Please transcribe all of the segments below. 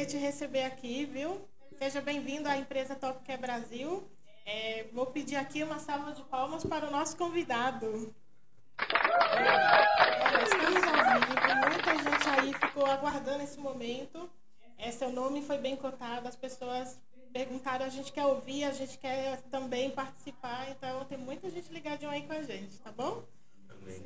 prazer te receber aqui, viu? Seja bem-vindo à empresa Top Care Brasil. É, vou pedir aqui uma salva de palmas para o nosso convidado. É, estamos ao vivo, muita gente aí ficou aguardando esse momento. É, seu nome foi bem cotado, as pessoas perguntaram, a gente quer ouvir, a gente quer também participar, então tem muita gente ligadinha aí com a gente, tá bom?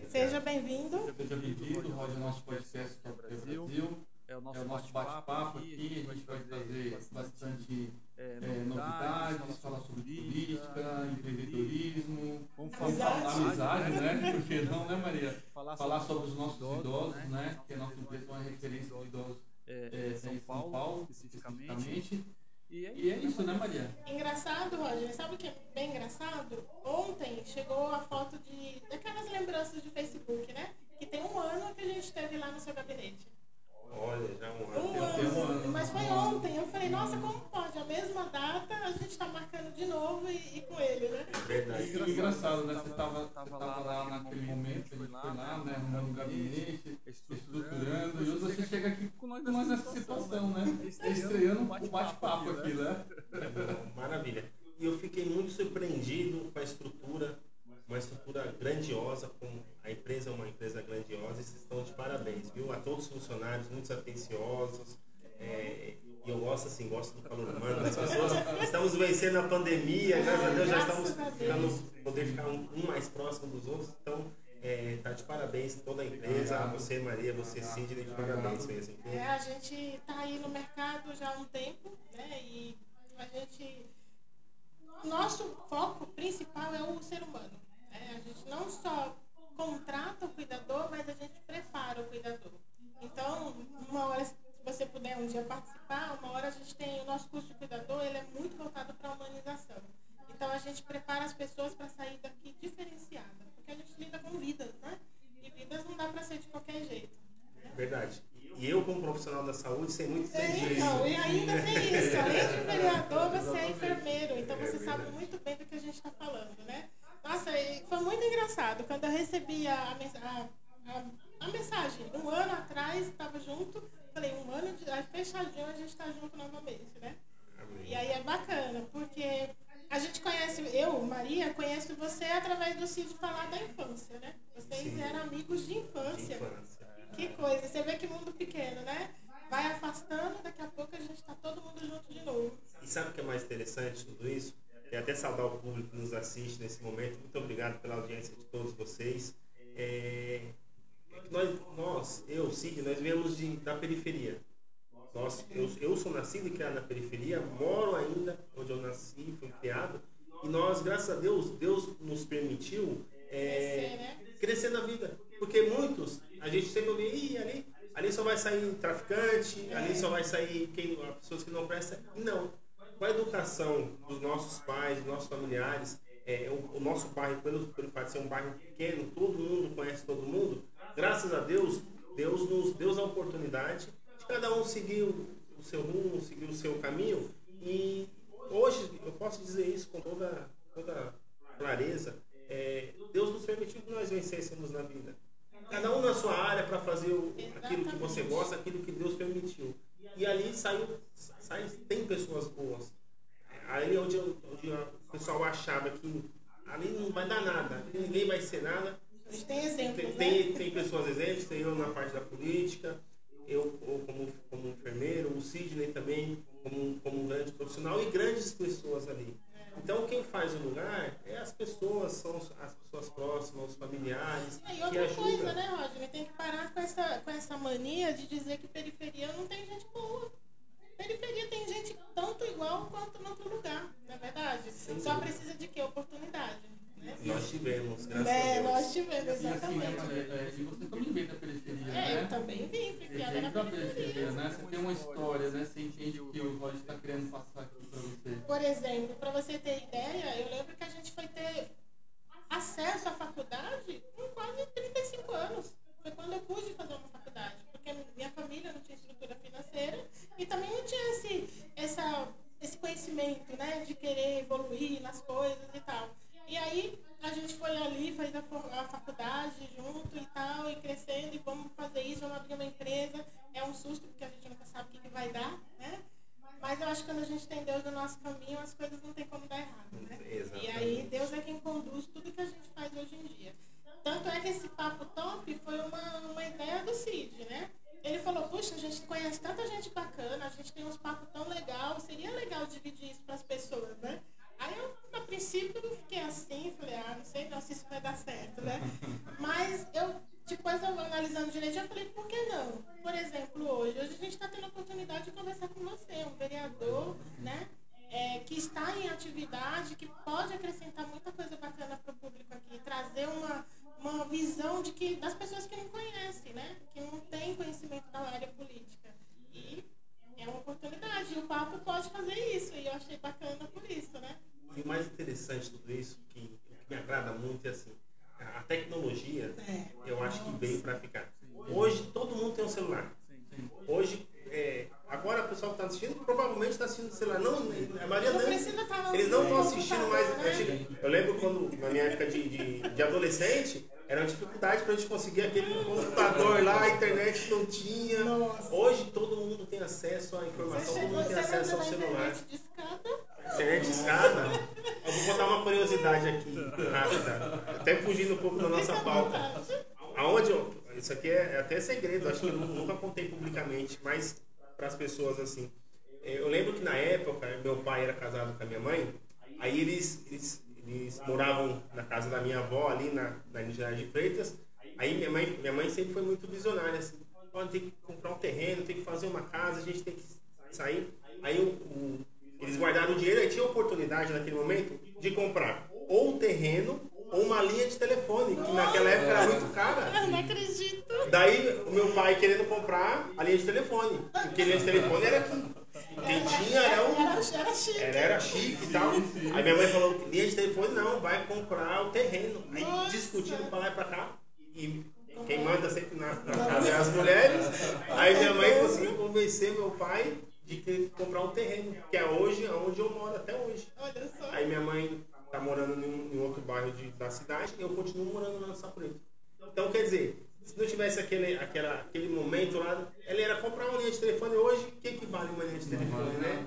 Seja bem-vindo. Seja bem-vindo, Roger, nosso podcast Top Brasil. Brasil. É o nosso, é nosso bate-papo aqui, aqui, a gente vai trazer bastante é, é, novidades, falar sobre política, empreendedorismo, vamos falar amizade, né? Por que não, né, Maria? Falar, falar sobre os nossos idosos, idosos né? né? Que a nossa empresa é uma referência de idosos é, é, São, Paulo, Paulo especificamente. especificamente. E é, e é isso, né, Maria? Engraçado, Roger. Sabe o que é bem engraçado? Ontem chegou a foto de daquelas lembranças de Facebook, né? Que tem um ano que a gente esteve lá no seu gabinete. Olha, já um ano. Um ano, mas foi ontem. Eu falei, nossa, como pode? A mesma data, a gente está marcando de novo e, e, com ele, né? Verdade. E engraçado, né? Você estava tava lá naquele momento, a gente foi lá, né? Arrumando o gabinete, estruturando. E hoje você chega aqui com nós nessa situação, né? Estreando um bate-papo aqui, né? Maravilha. E eu fiquei muito surpreendido com a estrutura uma estrutura grandiosa, com a empresa é uma empresa grandiosa e vocês estão de parabéns, viu? A todos os funcionários, muito atenciosos. É, e eu gosto assim, gosto do calor humano das pessoas. Estamos vencendo a pandemia, graças a Deus já estamos ficando, poder ficar um, um mais próximo dos outros. Então, é, tá de parabéns toda a empresa, a você Maria, você Sidney, de parabéns mesmo. É, a gente está aí no mercado já há um tempo, né? E a gente. Nosso foco principal é o ser humano. É, a gente não só contrata o cuidador, mas a gente prepara o cuidador. Então, uma hora, se você puder um dia participar, uma hora a gente tem o nosso curso de cuidador, ele é muito voltado para a humanização. Então, a gente prepara as pessoas para sair daqui diferenciada, porque a gente lida com vidas, né? E vidas não dá para ser de qualquer jeito. Verdade. E eu, como profissional da saúde, sei muito bem disso. Então, e ainda tem isso. Além de vereador, você é enfermeiro. Então, você sabe muito bem do que a gente está falando, né? Nossa, foi muito engraçado. Quando eu recebi a, a, a, a mensagem, um ano atrás, estava junto, falei, um ano de, fechadinho, a gente está junto novamente, né? E aí é bacana, porque a gente conhece, eu, Maria, conheço você através do Cid falar da infância, né? Vocês Sim. eram amigos de infância. de infância. Que coisa, você vê que mundo pequeno, né? Vai afastando, daqui a pouco a gente está todo mundo junto de novo. E sabe o que é mais interessante tudo isso? Quero até saudar o público que nos assiste nesse momento. Muito obrigado pela audiência de todos vocês. É, nós, nós, eu, Cid, nós viemos de, da periferia. Nós, eu, eu sou nascido e criado na periferia, moro ainda onde eu nasci, fui criado. E nós, graças a Deus, Deus nos permitiu é, crescer na vida. Porque muitos, a gente sempre ouvia, ali, ali só vai sair traficante, ali só vai sair quem, pessoas que não prestam. E não com a educação dos nossos pais, dos nossos familiares, é, o, o, nosso bairro, pelo, pelo fato de ser um bairro pequeno, todo mundo conhece todo mundo, graças a Deus, Deus nos deu a oportunidade de cada um seguir o, o seu rumo, seguir o seu caminho. E hoje, eu posso dizer isso com toda, toda clareza, é, Deus nos permitiu que nós vencêssemos na vida. Cada um na sua área para fazer o, aquilo que você gosta, aquilo que Deus permitiu. E ali saiu, sai, tem pessoas boas. Ali onde, onde o pessoal achava que ali não vai dar nada, ninguém vai ser nada. A gente tem exemplos, tem, tem, né? tem pessoas exemplos, tem eu na parte da política, eu como, como enfermeiro, o Sidney também como, como um grande profissional e grandes pessoas ali. Então quem faz o lugar é as pessoas, são as pessoas próximas, os familiares. É, e outra que coisa, né, Rodney? Tem que parar com essa, com essa mania de dizer que periferia não tem gente boa. Periferia tem gente tanto igual quanto em outro lugar, não é verdade? Sim. Só precisa de quê? Oportunidade. Nós tivemos, graças é, a Deus. Nós tivemos, exatamente. E, assim, né, e você também veio da periferia, é, né? eu também vim, porque ela era da periferia. né? Você tem uma história, né? Você entende o que o Roger está querendo passar aqui para você. Por exemplo, para você ter ideia, eu lembro que a gente foi ter acesso à faculdade com quase 35 anos. Foi quando eu pude fazer uma faculdade, porque minha família não tinha estrutura financeira e também não tinha esse, essa, esse conhecimento, né, de querer evoluir nas coisas e tal. E aí a gente foi ali, fez a, faculdade junto e tal, e crescendo, e vamos fazer isso, vamos abrir uma empresa. É um susto, porque a gente nunca sabe o que, que vai dar, né? Mas eu acho que quando a gente tem Deus no nosso caminho, as coisas não tem como dar errado, né? Exatamente. E aí Deus é quem conduz tudo que a gente faz hoje em dia. Tanto é que esse papo top foi uma, uma ideia do Cid, né? Ele falou, puxa, a gente conhece tanta gente bacana, a gente tem uns papos tão legal, seria legal dividir isso para as pessoas, né? Aí eu, a princípio, fiquei assim, falei, ah, não sei não se isso vai dar certo, né? Mas eu, depois eu analisando direito, eu falei, por que não? Por exemplo, hoje, hoje a gente está tendo a oportunidade de conversar com você, um vereador, né? É, que está em atividade, que pode acrescentar muita coisa bacana para o público aqui, trazer uma, uma visão de que das pessoas que não conhecem, né? Que não têm conhecimento da área política. E é uma oportunidade. E o papo pode fazer isso. E eu achei bacana por isso, né? E o mais interessante de tudo isso, que, que me agrada muito, é assim, a tecnologia, é, eu acho que veio para ficar. Hoje todo mundo tem um celular. Hoje, é, agora o pessoal que está assistindo provavelmente está assistindo no celular. Não, a maioria não. Eles não estão assistindo mais. Né? Eu lembro quando, na minha época de, de, de adolescente, era uma dificuldade para a gente conseguir aquele computador lá, a internet não tinha. Nossa. Hoje todo mundo tem acesso à informação, todo mundo tem acesso ao celular. Internet escada? Eu vou botar uma curiosidade aqui, rápida. Até fugindo um pouco da nossa pauta. Aonde Isso aqui é, é até segredo, acho que eu nunca contei publicamente, mas para as pessoas assim. Eu lembro que na época, meu pai era casado com a minha mãe, aí eles, eles eles moravam na casa da minha avó ali na, na Engenharia de Freitas. Aí minha mãe, minha mãe sempre foi muito visionária, assim, oh, tem que comprar um terreno, tem que fazer uma casa, a gente tem que sair. Aí o, o, eles guardaram o dinheiro e tinha oportunidade naquele momento de comprar ou um terreno ou uma linha de telefone, que naquela época era muito cara. Eu não acredito. Daí o meu pai querendo comprar a linha de telefone, porque a linha de telefone era aqui. Quem tinha era o. Era, era chique. Era, era chique e tal. Aí minha mãe falou linha de telefone não, vai comprar o terreno. Aí discutindo pra lá e pra cá. E quem manda sempre na, na casa é as mulheres. Aí minha mãe conseguiu convencer meu pai de que comprar um terreno, que é hoje onde eu moro até hoje. Aí minha mãe tá morando em, em outro bairro de, da cidade e eu continuo morando lá no Sapureto. Então, quer dizer, se não tivesse aquele, aquela, aquele momento lá, ele era comprar uma linha de telefone hoje, o que, que vale uma linha de telefone, né?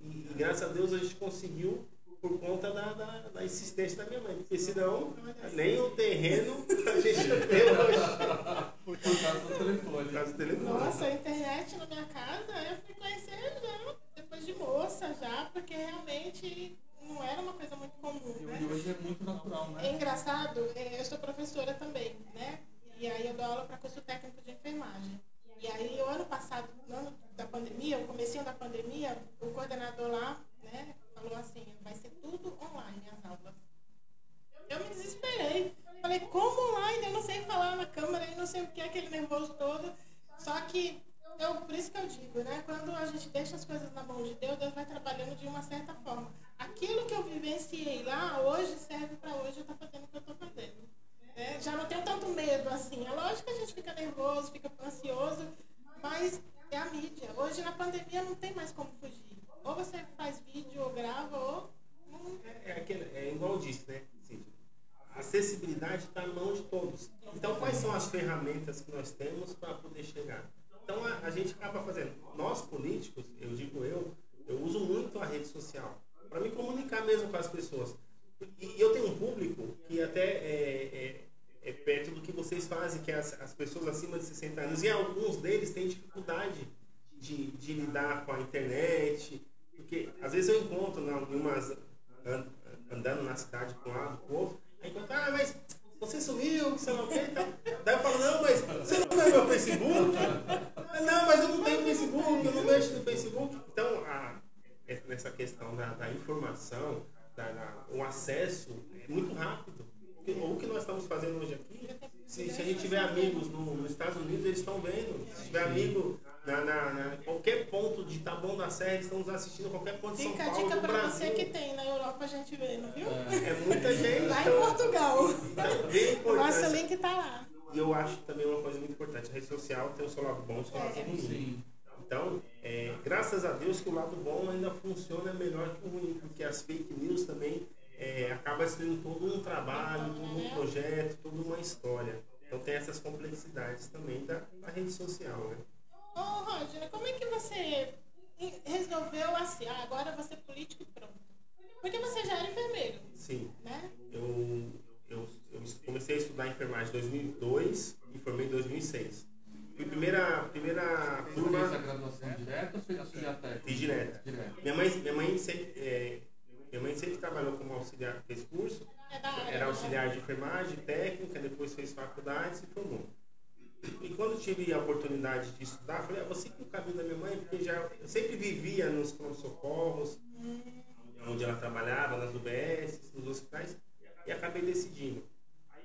E, e, graças a Deus a gente conseguiu por conta da, da, da insistência da minha mãe. Porque senão, nem o terreno a gente não tem hoje. Por causa do telefone. Por causa do telefone. Nossa, a internet na minha casa eu fui conhecer já, depois de moça já, porque realmente não era uma coisa muito comum. E né? hoje é muito natural, né? É engraçado, é, eu sou professora também, né? E aí eu dou aula para curso técnico de enfermagem. E aí o ano passado, no ano da pandemia, o comecinho da pandemia, o coordenador lá, né, falou assim, vai ser tudo online as aulas. Eu me desesperei. Falei, como online? Eu não sei falar na câmera e não sei o que, aquele nervoso todo. Só que eu, por isso que eu digo, né? Quando a gente deixa as coisas na mão de Deus, Deus vai trabalhando de uma certa forma. Aquilo que eu vivenciei lá, hoje serve para hoje eu tá fazendo o que eu estou fazendo. É, já não tenho tanto medo assim. É lógico que a gente fica nervoso, fica ansioso, mas é a mídia. Hoje na pandemia não tem mais como fugir. Ou você faz vídeo ou grava, ou. É, é, aquele, é igual disse, né? a acessibilidade está na mão de todos. Então, quais são as ferramentas que nós temos para poder chegar? Então, a, a, gente acaba fazendo. Nós, políticos, eu digo eu, eu uso muito a rede social para me comunicar mesmo com as pessoas. E eu tenho um público que até é, é, é perto do que vocês fazem, que é as, as, pessoas acima de 60 anos. E alguns deles têm dificuldade de, de lidar com a internet. Porque às vezes eu encontro em umas, andando na cidade com um lado, com o outro, aí encontro, ah, mas você sumiu, que você não quer então. Daí eu falo, não, mas você não vê meu Facebook? Não, mas eu não tenho Facebook, eu não mexo no Facebook. Então, a, nessa questão da, da informação, o acesso é muito rápido. O que nós estamos fazendo hoje aqui, se, se a gente tiver amigos no, nos Estados Unidos, eles estão vendo. Se tiver amigo na, na, na, qualquer ponto de Taboão da Serra, eles estão nos assistindo, qualquer ponto de São Paulo, Fica a dica para você que tem na Europa, a gente vendo, viu? É, é muita gente. Lá em Portugal. Então, Nosso link está lá. E eu acho também uma coisa muito importante, a rede social tem o seu lado bom e o seu lado é. ruim. Então, é, graças a Deus que o lado bom ainda funciona melhor que o ruim, porque as fake news também é, acaba sendo todo um trabalho, todo um projeto, toda uma história. Então tem essas complexidades também da, da rede social, né? Ô, Roger, como é que você resolveu assim, ah, agora você é político e pronto? Porque você já era enfermeiro. Sim. Né? Eu, eu, eu comecei a estudar enfermagem em 2002 e formei em 2006. Fui primeira, primeira Você turma. fez a graduação direto ou fez auxiliar técnico? Fiz direto. Direto. Minha mãe, minha mãe sempre, é, minha mãe sempre trabalhou como auxiliar, fez curso, É era auxiliar de enfermagem, técnica, depois fez faculdade e se formou. E quando tive a oportunidade de estudar, falei, ah, vou seguir o caminho da minha mãe, porque já, eu sempre vivia nos pronto-socorros, onde ela trabalhava, nas UBS, nos hospitais, e acabei decidindo.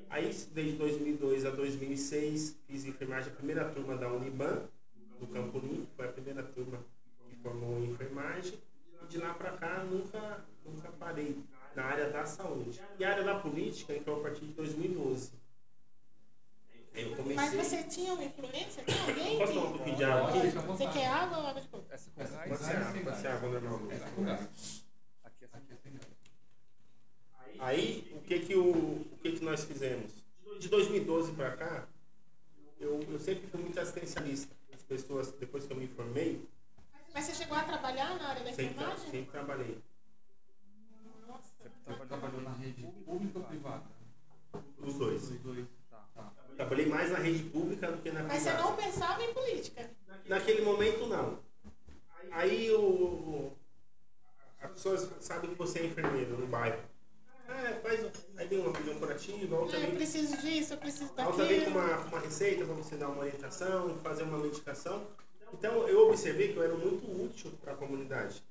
Aí, desde 2002 a 2006, fiz enfermagem, a primeira turma da Uniban, Campo Limpo, foi a primeira turma que formou em enfermagem, e de lá para cá nunca, nunca parei na área da saúde. E a área da política entrou a partir de 2012. Aí eu comecei... Mas você tinha uma influência? Tinha alguém Posso tomar um que... pouquinho de água aqui? Você quer água ou água de coco? Pode ser água, pode ser água normal. Essa com gás. Aqui é Aqui sem gás. Aí, o que que, o, o que que nós fizemos? De 2012 para cá, eu, eu sempre fui muito assistencialista. As pessoas, depois que eu me formei, Mas você chegou a trabalhar na área da sempre, enfermagem? sempre trabalhei. Nossa. Você trabalhou na rede pública ou privada? Os dois. Os dois. Tá. Tá. Trabalhei mais na rede pública do que na Mas você privada. não pensava em política? Naquele momento, não. Aí o, as pessoas sabem que você é enfermeiro no bairro. Ah, faz, aí vem uma opinião curativa, outra Ah, eu preciso disso, eu preciso A outra vem com daquilo. uma, com uma receita para você dar uma orientação, fazer uma medicação. Então eu observei que eu era muito útil para a comunidade.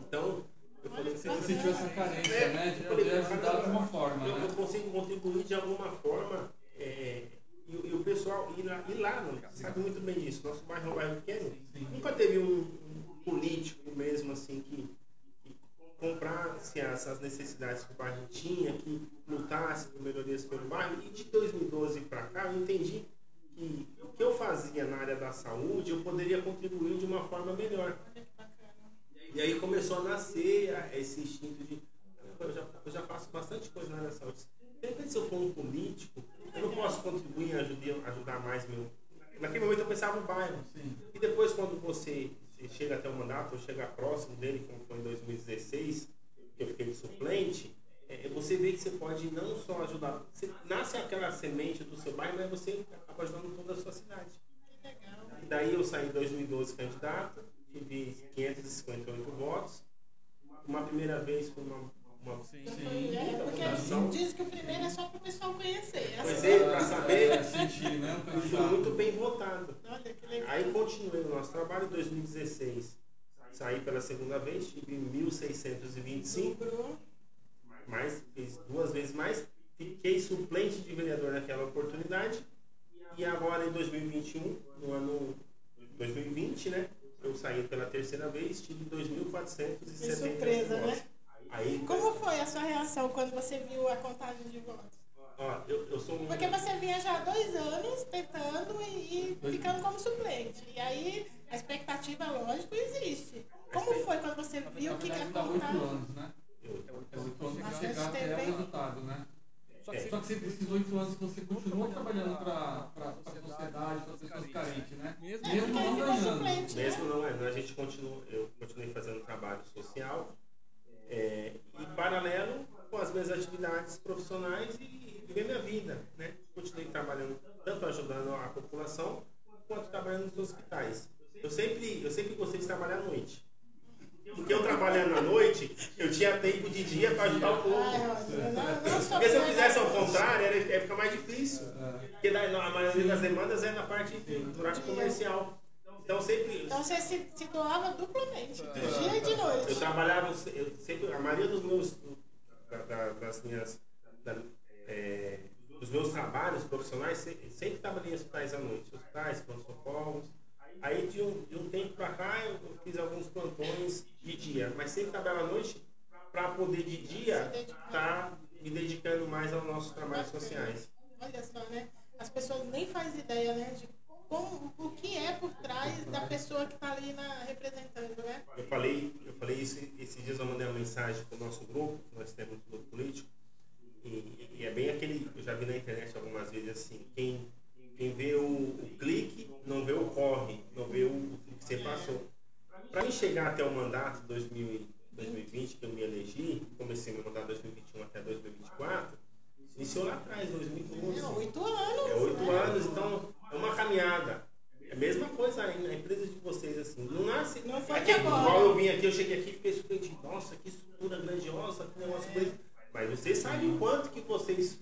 Então eu falei Você sentiu essa carência, É, né? De eu poder ajudar de alguma forma, eu, eu né? consigo contribuir de alguma forma. é, e, e o pessoal, e lá, e lá sabe muito bem disso. Nosso bairro é um bairro pequeno. Sim. Nunca teve um, um político mesmo assim que comprasse essas necessidades que o bairro tinha, que lutasse por melhorias pelo bairro. E de 2012 para cá eu entendi que o que eu fazia na área da saúde eu poderia contribuir de uma forma melhor. E aí começou a nascer a- esse instinto de eu já, eu já faço bastante coisa na área da saúde. De repente, se eu for um político, eu não posso contribuir e ajudar, ajudar mais meu. Naquele momento eu pensava no bairro. Sim. E depois, quando você chega até o mandato, ou chega próximo dele, como foi em 2016, que eu fiquei suplente, é, você vê que você pode não só ajudar, você nasce aquela semente do seu bairro, mas você acaba ajudando toda a sua cidade. E daí eu saí em 2012 candidato, tive 558 votos. Uma primeira vez foi uma. Uma Sim. Sim. foi- é, porque diz que o primeiro é só para o pessoal conhecer. A Pois segunda- é, saber. É, sentir, né? Candidato. muito bem votado. Olha que legal. Aí continuei o nosso trabalho em 2016. Saí pela segunda vez, tive 1.625. Dobrou. mais, fiz duas vezes mais, fiquei suplente de vereador naquela oportunidade e agora em 2021, no ano 2020, né, eu saí pela terceira vez, tive 2.470 Que surpresa, votos. né? Aí, Como foi a sua reação quando você viu a contagem de votos? ó, eu, eu sou um... Porque você vinha já há dois anos tentando e, e ficando como suplente. E aí a expectativa, lógico, existe. Como foi quando você viu Na que a verdade, dá oito contagem. anos, né? eu- É oito anos Mas para chegar até o resultado, né? Só É. que Só que esses oito anos você continuou trabalhando para a sociedade, para as pessoas carentes, né? Mesmo É, não ganhando. né? Mesmo não é, a gente continua, eu continuei fazendo trabalho social é, e paralelo com as minhas atividades profissionais e viver minha vida, né? Continuei trabalhando, tanto ajudando a população, quanto trabalhando nos hospitais. Eu sempre, eu sempre gostei de trabalhar à noite. Porque eu trabalhando à noite, eu tinha tempo de dia para ajudar o povo. Porque se eu fizesse ao contrário, era, ia ficar mais difícil. É. Porque a maioria das demandas é na parte do horário comercial. Então sempre. Então você se, se doava duplamente, de dia e de Eu noite. trabalhava, eu sempre, a maioria dos meus, da- da- das minhas, da- é, dos meus trabalhos profissionais, se- sempre trabalhei em hospitais à noite, hospitais, pronto-socorros. Aí de um, de um tempo pra cá eu, eu fiz alguns plantões de dia, mas sempre trabalhava à noite para poder de dia estar me dedicando mais aos nossos trabalhos sociais. Olha só, né? As pessoas nem fazem ideia, né? De como, o que é por trás da pessoa que está ali na, representando, né? Eu falei, eu falei isso esses dias eu mandei uma mensagem para o nosso grupo, nós temos um grupo político, e, e é bem aquele, eu já vi na internet algumas vezes assim, quem, quem vê o, o clique não vê o corre, não vê o, o que você passou. Para mim chegar até o mandato de 2000 e 2020, que eu me elegi, comecei meu mandato de 2021 até 2024, iniciou lá atrás, anos, então é uma caminhada. É a mesma coisa aí na empresa de vocês, assim. Não nasce. Não foi aqui, agora. Igual eu vim aqui, eu cheguei aqui e fiquei surpreendido. Nossa, que estrutura grandiosa, que negócio bonito. Mas vocês sabem o quanto que vocês,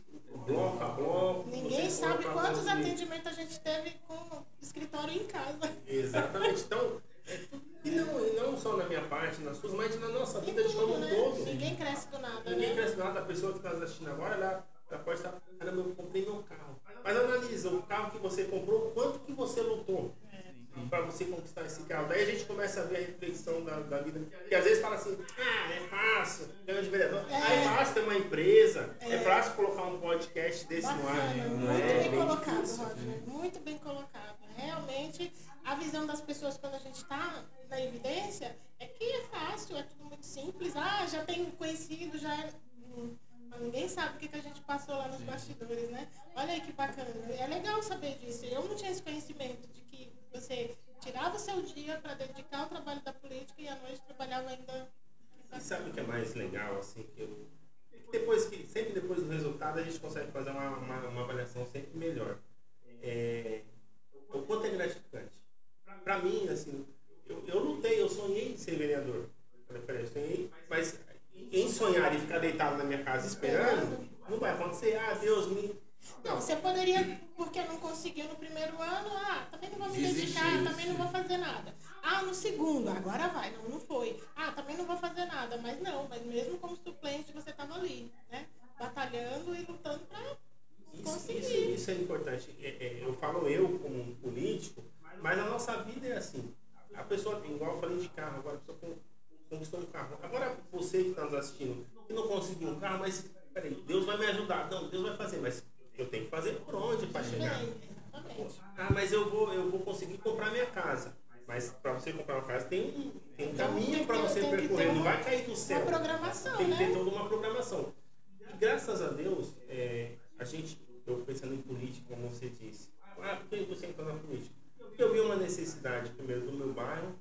bloco a bloco. Ninguém sabe quantos atendimentos a gente teve com escritório em casa. Exatamente. Então, é e não, e não só na minha parte, nas suas, mas na nossa vida de como tudo, um né? todo. Ninguém cresce do nada, Ninguém né? cresce nada, a pessoa que está assistindo agora, ela, ela pode estar, caramba, eu comprei meu carro. Mas analisa, o carro que você comprou, quanto que você lutou para você conquistar esse carro. Daí a gente começa a ver a reflexão da, da vida. Que às vezes fala assim, ah, é fácil, ganho de vereador. É. Ah, é fácil ter uma empresa, é, É. fácil colocar um podcast desse no ar. Bacana, Não muito é bem colocado, difícil. Roger. Muito bem colocado. Realmente, a visão das pessoas quando a gente está na evidência é que é fácil, é tudo muito simples. Ah, já tem conhecido, já é. Mas ninguém sabe o que, que a gente passou lá nos bastidores, né? Olha aí que bacana. É legal saber disso. Eu não tinha esse conhecimento de que você tirava o seu dia para dedicar ao trabalho da política e à noite trabalhava ainda. E sabe o que é mais legal, assim, que eu. Depois que, sempre depois do resultado a gente consegue fazer uma, uma, uma avaliação sempre melhor. É, o quanto é gratificante. Pra mim, assim, eu, eu lutei, eu sonhei em ser vereador. Eu sonhei, mas em sonhar e ficar deitado na minha casa esperando, não vai acontecer. Ah, Deus me. Não, você poderia, porque não conseguiu no primeiro ano, ah, também não vou me Desistir, dedicar, também não vou fazer nada. Ah, no segundo, agora vai, não, não foi. Ah, também não vou fazer nada, mas não, mas mesmo como suplente você estava ali, né? Batalhando e lutando para conseguir. isso, isso é importante. É, é, eu falo eu como político, mas a nossa vida é assim. A pessoa tem, igual eu falei de carro, agora a pessoa con- conquistou um carro. Agora você que está nos assistindo, que não conseguiu um carro, mas peraí, Deus vai me ajudar. Não, Deus vai fazer, mas eu tenho que fazer por onde para chegar. Ah, mas eu vou, eu vou conseguir comprar minha casa. Mas para você comprar uma casa tem um, tem um Então, caminho para você percorrer, não vai cair do céu. Uma programação, Tem que ter né? toda uma programação. E graças a Deus, é, a gente, eu pensando em política, como você disse, ah, por que você entrou na política? Porque eu vi uma necessidade, primeiro, do meu bairro.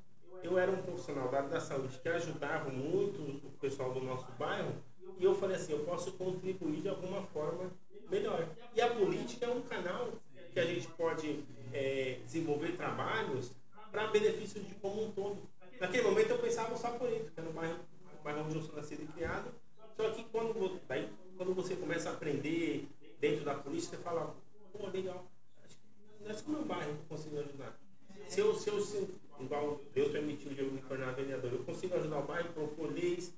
Eu era um profissional da da saúde que ajudava muito o pessoal do nosso bairro. E eu falei assim, eu posso contribuir de alguma forma melhor. E a política é um canal que a gente pode é, desenvolver trabalhos para benefício de como um todo. Naquele momento eu pensava só política, no bairro, no bairro onde eu sou nascido e criado. Só que quando, vo- daí, quando você começa a aprender dentro da polícia, você fala, pô, legal, acho que não é só meu bairro que eu consigo ajudar. Se eu, se eu, se, igual Deus permitiu de eu me tornar vereador, eu consigo ajudar o bairro, propor leis,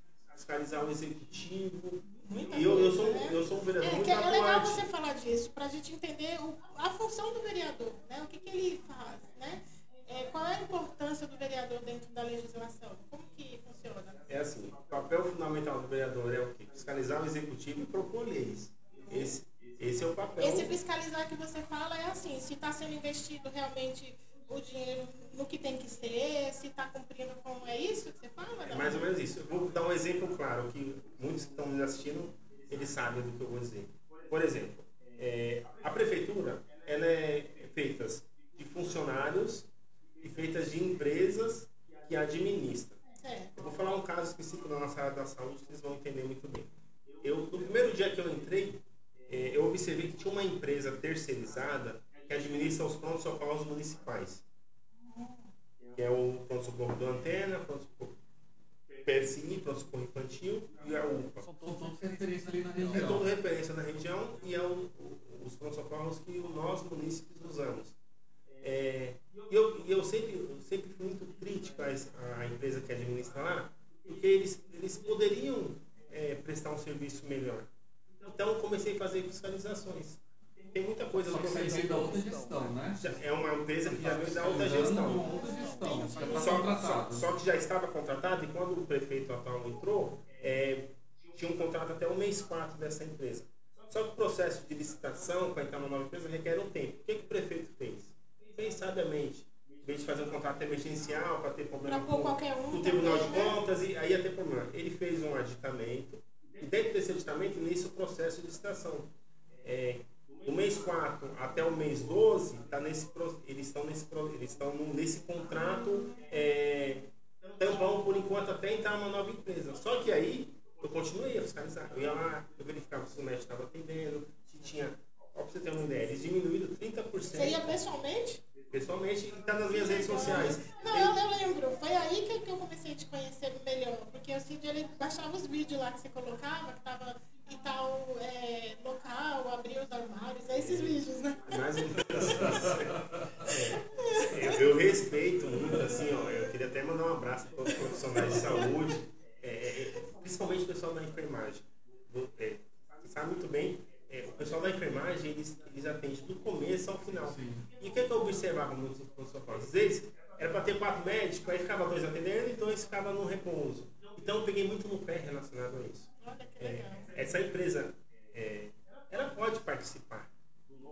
fiscalizar o executivo. Muita E eu, eu, sou, né? eu sou um vereador É, muito que é legal você falar disso, para a gente entender o- a função do vereador, né? O que, que ele faz, né? É, qual é a importância do vereador dentro da legislação? Como que funciona? É assim, o papel fundamental do vereador é o quê? Fiscalizar o executivo e propor leis. Esse, esse é o papel. Esse fiscalizar que você fala é assim, se está sendo investido realmente o dinheiro no que tem que ser, se está cumprindo com... É isso que você fala? É mais ou menos isso. Eu vou dar um exemplo claro, que muitos que estão me assistindo, eles sabem do que eu vou dizer. Por exemplo, é, a prefeitura, ela é feita de funcionários e feita de empresas que administram. É. Eu vou falar um caso específico da nossa área da saúde, vocês vão entender muito bem. Eu, no primeiro dia que eu entrei, eh, eu observei que tinha uma empresa terceirizada que administra os pronto-socorros municipais. Que é o pronto-socorro do Antena, pronto-socorro PSI, pronto-socorro infantil e a UPA. São todos referência ali na É toda região. referência na região e é o- os pronto-socorros que nós, munícipes, usamos. É, e eu, eu, sempre, eu sempre fui muito crítico à empresa que administra lá, porque eles, eles poderiam é, prestar um serviço melhor. Então, comecei a fazer fiscalizações. Tem muita coisa Só que da outra gestão, né? É uma empresa que já veio da outra gestão. outra está Só, só, contratado. só que já estava contratado e quando o prefeito atual entrou, é, tinha um contrato até o mês 4 dessa empresa. Só que o processo de licitação para entrar numa nova empresa requer um tempo. O que, que o prefeito fez? Fez sabiamente. Em vez de fazer um contrato emergencial para ter problema Pra com, qualquer um o Tribunal de né? Contas, e aí ia ter problema. Ele fez um aditamento, e dentro desse aditamento, inicia o processo de licitação. É, do mês 4 até o mês 12, tá nesse, eles estão nesse, eles estão nesse contrato é, tampão por enquanto até entrar uma nova empresa. Só que aí eu continuei a fiscalizar. Eu ia lá, eu verificava se o médico estava atendendo, se tinha Ó, pra você ter uma ideia, eles diminuíram 30%. Você ia pessoalmente? Pessoalmente, e tá nas minhas redes sociais. Não, eu, eu lembro. Foi aí que, que eu comecei a te conhecer melhor. Porque Cid, ele baixava os vídeos lá que você colocava, que tava em tal é, local, abrir os armários, é esses vídeos, né? Mais um é, eu, respeito muito, assim, ó, eu queria até mandar um abraço para os profissionais de saúde, é, é, principalmente o pessoal da enfermagem. É, você sabe muito bem, é, o pessoal da enfermagem, eles, eles atendem do começo ao final. Sim. E o que, que eu observava muito no consultório? Às vezes, era para ter quatro médicos, aí ficava dois atendendo e dois ficavam no repouso. Então, eu peguei muito no pé relacionado a isso. É, essa empresa, é, ela pode participar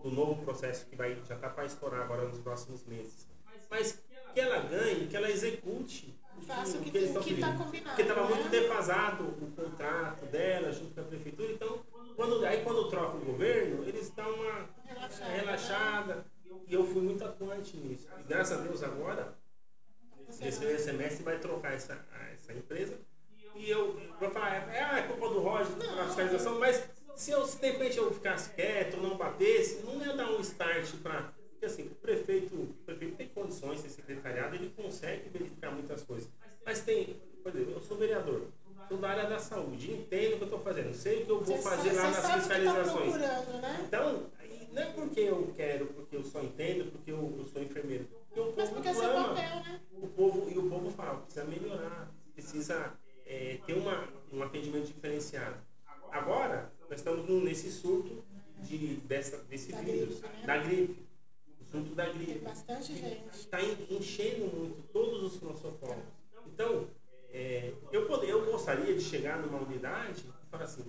do novo processo que vai já está para estourar agora nos próximos meses. Mas que ela ganhe, que ela execute Faça o que, que, eles estão Tá Porque estava né? muito defasado o contrato dela junto com a prefeitura. Então, quando, aí quando troca o governo, eles dão uma relaxada. relaxada e eu fui muito atuante nisso. E graças a Deus agora, esse semestre vai trocar essa, essa empresa e eu vou falar, é, é, é culpa do Roger, a fiscalização, mas se, eu, se de repente eu ficasse quieto, não batesse, não ia dar um start para. Porque assim, o prefeito, o prefeito tem condições, tem secretariado, ele consegue verificar muitas coisas. Mas tem, por exemplo, eu sou vereador, sou da área da saúde, entendo o que eu estou fazendo, sei o que eu vou você fazer lá nas tá fiscalizações. Tá né? Então, não é porque eu quero, porque eu só entendo, porque eu, eu sou enfermeiro. Porque o povo Mas porque é seu papel, né? O povo, e o povo fala, precisa melhorar, precisa é, ter uma, um atendimento diferenciado. Agora, nós estamos nesse surto de, dessa, desse da vírus, gripe, né? da gripe. O surto da gripe. Está enchendo muito todos os nosocolos. Então, é, eu, poder, eu gostaria de chegar numa unidade e falar assim,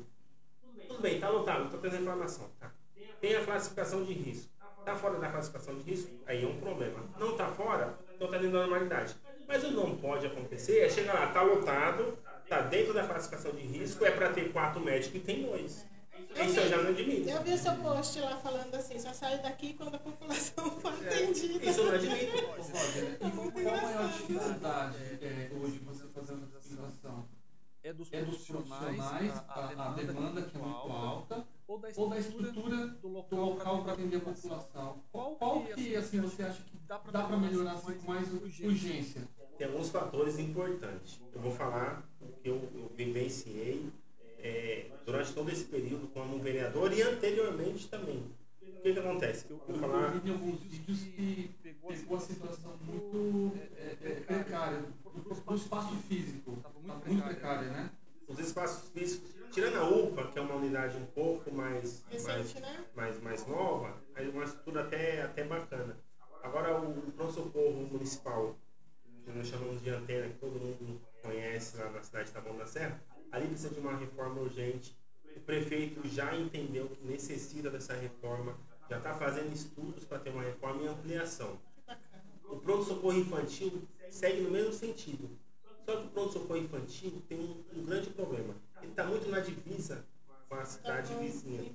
tudo bem, está lotado, estou tendo reclamação. Tá? Tem a classificação de risco. Está fora da classificação de risco? Aí é um problema. Não está fora? Então está dentro da normalidade. Mas o não pode acontecer é chegar lá, está lotado, está dentro da classificação de risco, é para ter quatro médicos e tem dois. Eu Isso vi, eu já não admito. Eu vi o seu post lá falando assim, só sai daqui quando a população for é, atendida. Isso eu não admito. e qual a maior dificuldade é, hoje você fazendo essa situação? É dos, é dos profissionais, a, a, a, demanda, que é muito alta, ou da estrutura, ou da estrutura do local para atender a população. Qual, qual que, assim, você acha que dá para melhorar assim, com mais urgência? Tem alguns fatores importantes. Eu vou falar que eu, eu vivenciei é, durante todo esse período como vereador e anteriormente também. O que, que acontece? Eu, vou falar... eu vi alguns vídeos que pegou a situação muito é, é, precária do, espaço físico. Estava muito, muito precária, né? Os espaços físicos, tirando a UPA, que é uma unidade um pouco mais, Recente, mais, né? mais, mais nova, aí uma estrutura até, até bacana. Agora, o pronto-socorro municipal, que nós chamamos de antena, que todo mundo conhece lá na cidade de Taboão da Serra, ali precisa de uma reforma urgente. O prefeito já entendeu que necessita dessa reforma, já está fazendo estudos para ter uma reforma e ampliação. O pronto-socorro infantil segue no mesmo sentido. Só que o pronto-socorro infantil tem um, um grande problema. Ele está muito na divisa com a cidade vizinha.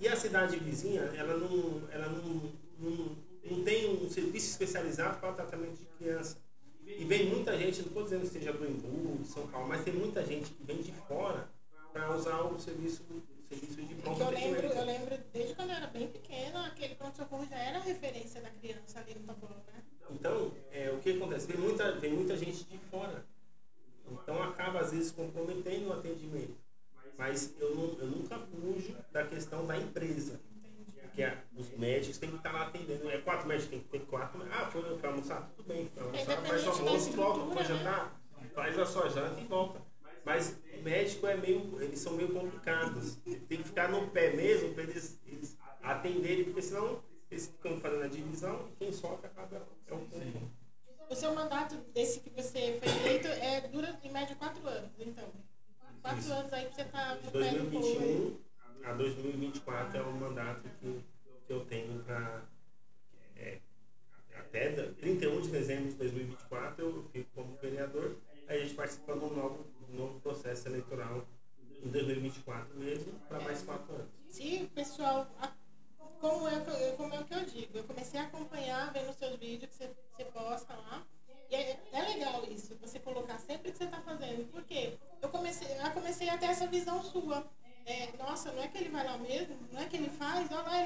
E a cidade vizinha, ela não, ela não, não, não tem um serviço especializado para o tratamento de criança. E vem muita gente, não estou dizendo que seja do Embu, de São Paulo, mas tem muita gente que vem de fora para usar o serviço, de pronto eu lembro, eu lembro, desde quando eu era bem pequena, aquele pronto-socorro já era referência da criança ali no Taboão, né? Então, é, o que acontece? Vem muita, vem muita gente de fora. Então acaba, às vezes, comprometendo o atendimento. Mas eu, não, eu nunca fujo da questão da empresa porque os médicos têm que estar lá atendendo. É quatro médicos, tem que ter quatro. Ah, foi para almoçar? Tudo bem, foi almoçar, faz o almoço e volta. Foi jantar? Faz a sua janta e volta. Mas médico é meio. Eles são meio complicados. Tem que ficar no pé mesmo para eles, eles atenderem, porque senão eles ficam fazendo a divisão e quem sofre acaba é o povo. O seu mandato, desse que você foi eleito, é, dura em média quatro anos, então. Quatro Isso. anos aí que você está no 2021 a 2024 é o mandato que, que eu tenho para. É, até 31 de dezembro de 2024 eu fico como vereador, aí a gente participa de um novo, novo processo eleitoral em 2024 mesmo, para mais quatro anos. Sim, pessoal, como é, como é o que eu digo, eu comecei a acompanhar, vendo seus vídeos que você, você posta lá. E é, é, legal isso, você colocar sempre o que você está fazendo. Porque eu comecei, eu comecei a ter essa visão sua é, nossa, não é que ele vai lá mesmo, não é que ele faz, olha lá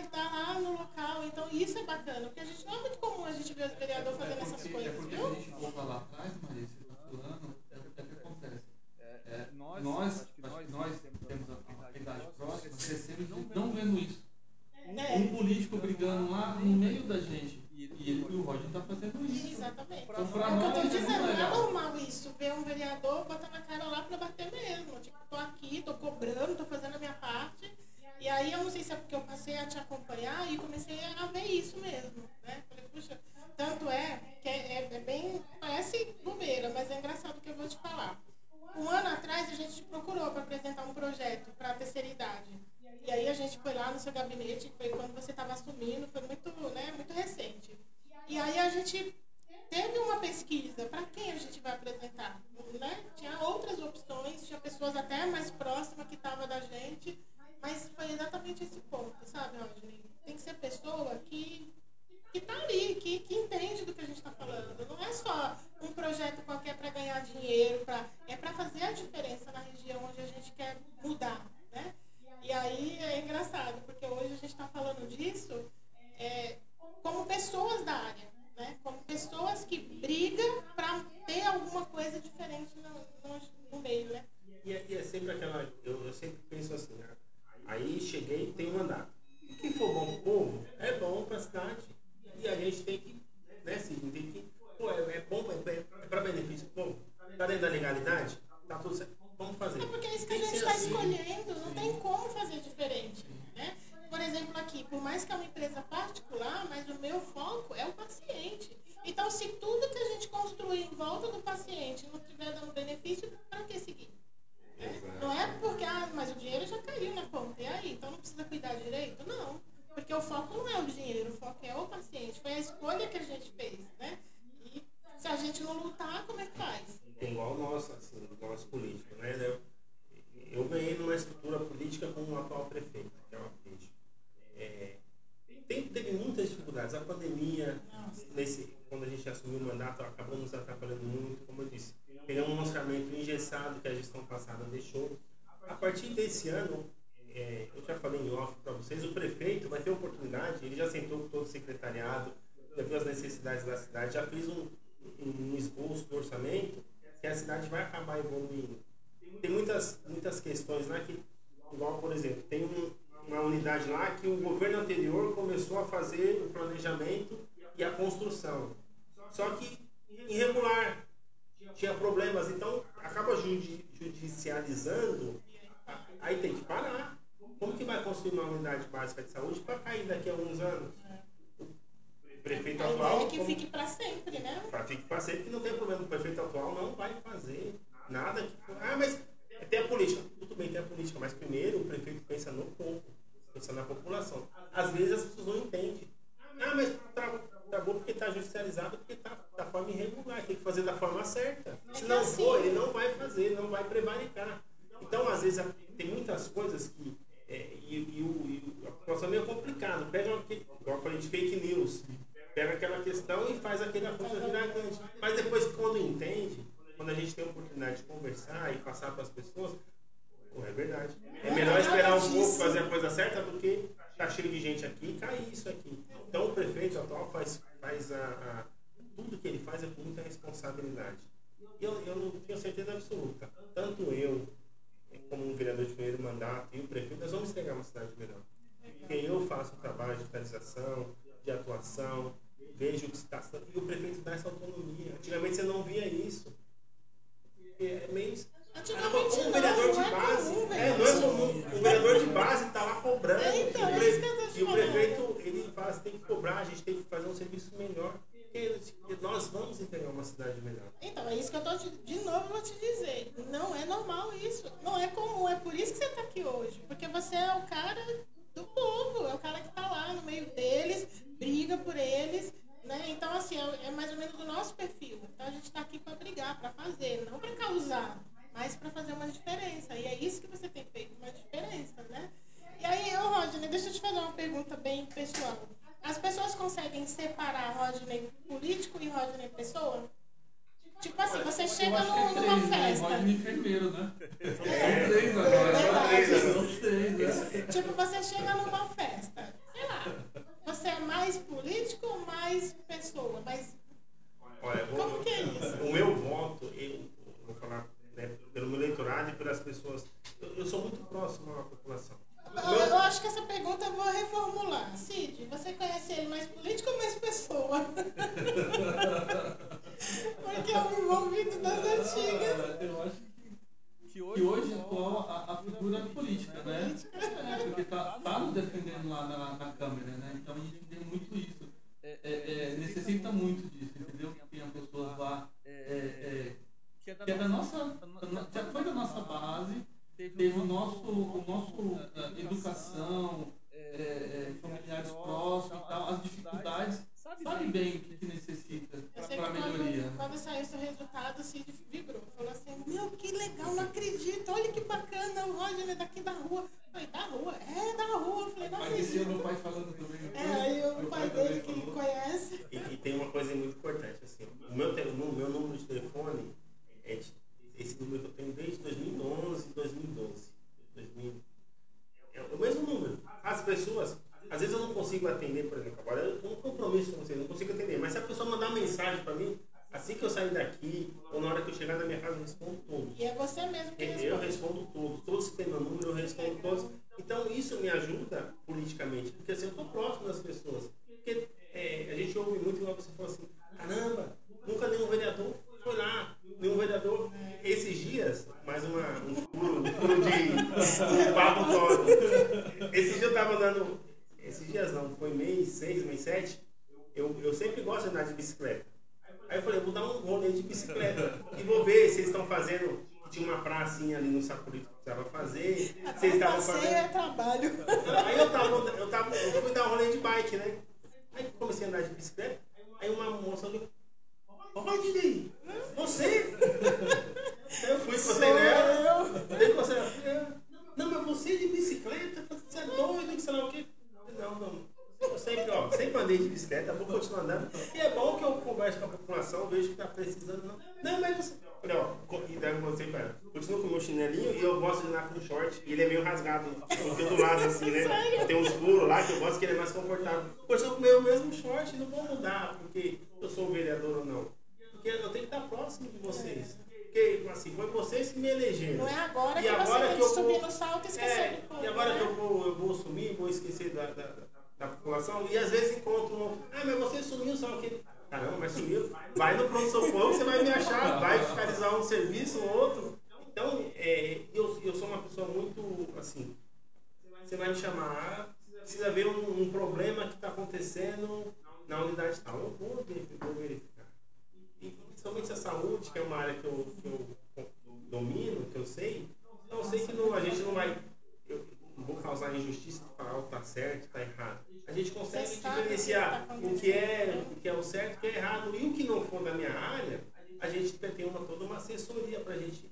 isso é bacana, porque a gente não é muito comum a gente ver os vereadores fazendo essas porque, coisas, é porque viu? a gente volta lá atrás, Maria, você está falando, é, é o que acontece. É, nós, nós, acho que nós, nós temos a, a idade próxima, crescemos não vendo isso. É. Um político brigando lá no meio da gente. E, ele, e o Roger está fazendo isso. Exatamente. Então, é o que eu nós, tô é dizendo, não é normal isso, ver um vereador botando a cara lá pra bater mesmo. Tipo, tô aqui, planejamento e a construção. Só que irregular, tinha problemas, então acaba judi- judicializando, aí tem que parar. Como que vai construir uma unidade básica de saúde para cair daqui a alguns anos? O prefeito a atual. ideia é que como- fique para sempre, né? para fique para sempre que não tem problema. O prefeito atual não vai fazer nada. Que... Ah, mas tem a política. Tudo bem, tem a política, mas primeiro o prefeito pensa no povo, pensa na população. Às vezes as pessoas não entendem. Ah, mas tá, tá bom porque está judicializado, porque está da forma irregular. Tem que fazer da forma certa. Se não assim. for, ele não vai fazer, não vai prevaricar. Então, às vezes, tem muitas coisas que. é, e, e o, e o- a população é meio complicado. Pega, uma, que- igual falei de fake news pega aquela questão e faz aquela coisa virar grande. Mas depois, quando entende, quando a gente tem a oportunidade de conversar e passar para as pessoas, pô, é verdade. É melhor esperar um pouco fazer a coisa certa do que cheio de gente aqui cair isso aqui. Então o prefeito atual faz, faz a, a- tudo que ele faz é com muita responsabilidade. E eu, eu não tenho certeza absoluta. Tanto eu, como um vereador de primeiro mandato, e o prefeito, nós vamos entregar uma cidade melhor. Porque eu faço o trabalho de fiscalização, de atuação, vejo o que está. E o prefeito dá essa autonomia. Antigamente você não via isso. É meio. Antigamente um não, vereador não de é base. comum, é, não é comum. O vereador de base está lá cobrando. É, então, e o, é eu tô te e o prefeito, ele fala, você tem que cobrar, a gente tem que fazer um serviço melhor. Porque nós vamos entregar uma cidade melhor. Então, é isso que eu te, de novo vou te dizer. Não é normal isso. Não é comum. É por isso que você está aqui hoje. Porque você é o cara do povo, é o cara que está lá no meio deles, briga por eles. Né? Então, assim, é, é mais ou menos do nosso perfil. Então, a gente está aqui para brigar, para fazer, não para causar, mas para fazer uma diferença. E é isso que você tem feito, uma diferença, né? E aí, eu, Rodney, deixa eu te fazer uma pergunta bem pessoal. As pessoas conseguem separar Rodney político e Rodney pessoa? Tipo assim, você Eu chega acho que é num- numa três, né? festa. Rodney enfermeiro, né? É, São três agora, são verdade. três, são três, né? Tipo, você chega numa festa, sei lá, você é mais político ou mais pessoa? Mais... Olha, vou, Como que é isso? O meu voto, eu vou falar né, pelo meu eleitorado e pelas pessoas. Eu, eu sou muito próximo à população. Eu, eu, acho que essa pergunta eu vou reformular. Cid, você conhece ele mais político ou mais pessoa? Porque é um envolvido das antigas. Eu acho que hoje, que hoje atual a, a figura política, né? É, porque tá, tá nos defendendo lá na, na Câmara, né? Então a gente tem muito isso. É, é, é, necessita muito disso, entendeu? Que tenha pessoas lá é, é, que é da nossa, já foi da nossa base, teve o nosso, certo, está errado. A gente consegue diferenciar tá o que é o que é o certo o que é errado. E o que não for da minha área, a gente tem uma, toda uma assessoria para a gente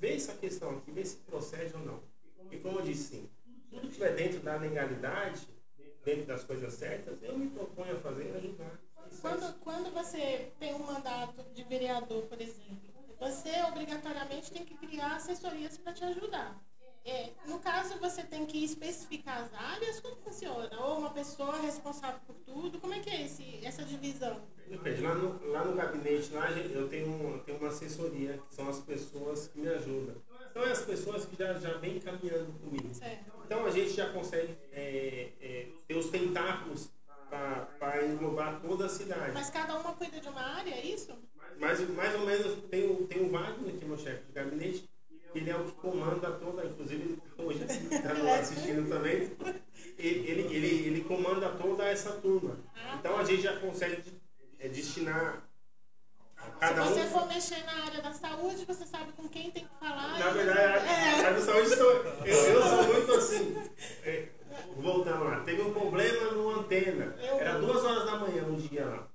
ver essa questão aqui, ver se procede ou não. E como eu disse, sim, tudo que estiver dentro da legalidade, dentro das coisas certas, eu me proponho a fazer e ajudar. Quando, quando você tem um mandato de vereador, por exemplo, você obrigatoriamente tem que criar assessorias para te ajudar. É, no caso, você tem que especificar as áreas, como funciona? Ou uma pessoa responsável por tudo? Como é que é esse, essa divisão? Depende. Lá no, lá no gabinete, lá eu tenho, eu tenho uma assessoria, que são as pessoas que me ajudam. Então, é as pessoas que já, já vêm caminhando comigo. Certo. Então, a gente já consegue é, é, ter os tentáculos para englobar toda a cidade. Mas cada uma cuida de uma área, é isso? Mais, mais ou menos, tem o Wagner, que é meu chefe de gabinete, ele é o que comanda toda, inclusive hoje está assistindo também, ele, ele, ele, ele, comanda toda essa turma. Ah, então a gente já consegue é, destinar Cada Se você um... for mexer na área da saúde, você sabe com quem tem que falar. Na verdade, a área da saúde, sou, eu, eu sou muito assim. É, voltando lá, teve um problema no antena. Era duas horas da manhã um dia lá.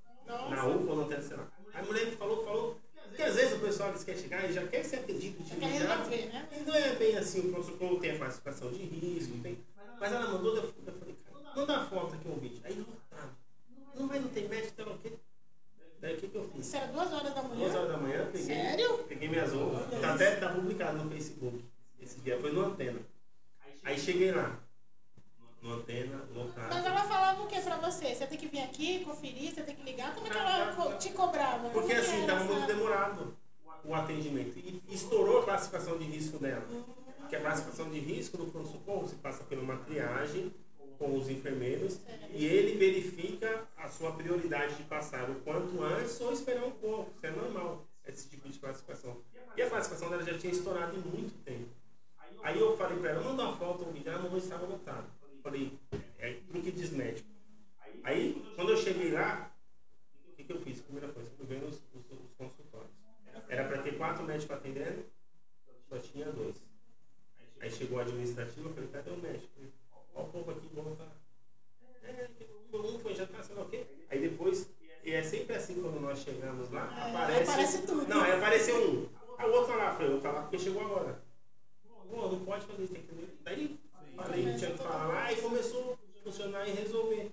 Na UPA ou no antena, sei lá. Aí a mulher falou, falou. Porque às vezes o pessoal eles quer chegar e já quer ser atendido de imediato. Né? E não é bem assim, o protocolo tem a classificação de risco, tem. Mas ela mandou, eu falei, cara, manda a foto aqui um vídeo. Aí não tá. Não vai, não tem médico, tá o quê? Daí o que, que eu fiz? Isso era duas horas da manhã? Duas horas da manhã, peguei. Sério? Peguei minhas roupas. Tá até tá publicado no Facebook. Esse dia foi no antena. Aí cheguei lá antena lotado. Mas ela falava o que pra você? Você tem que vir aqui, conferir, você tem que ligar? Como é que ela te cobrava? Porque assim, estava muito demorado o atendimento. E estourou a classificação de risco dela. Que a classificação de risco do pronto-socorro se passa por uma triagem com os enfermeiros e ele verifica a sua prioridade de passar o quanto antes ou esperar um pouco. Isso é normal, esse tipo de classificação. E a classificação dela já tinha estourado em muito tempo. Aí eu falei para ela, manda uma foto, um vídeo, ela não estava lotado. Falei, é truque desmédico. Aí, quando eu cheguei lá, o que, que eu fiz? Primeira coisa, fui vendo os, os, os consultórios. Era para ter quatro médicos atendendo, só tinha dois. Aí chegou o administrativo, eu falei, cadê o médico? Olha o povo aqui, vamos tá. É, um foi já tá, sei lá o quê. Aí depois, e é sempre assim quando nós chegamos lá, é, aparece. Aparece tudo. Não, aí apareceu um. A outra lá, falei, outra lá porque chegou agora. Pô, não pode fazer isso, tem que. Daí falei, tinha que falar e começou a funcionar e resolver.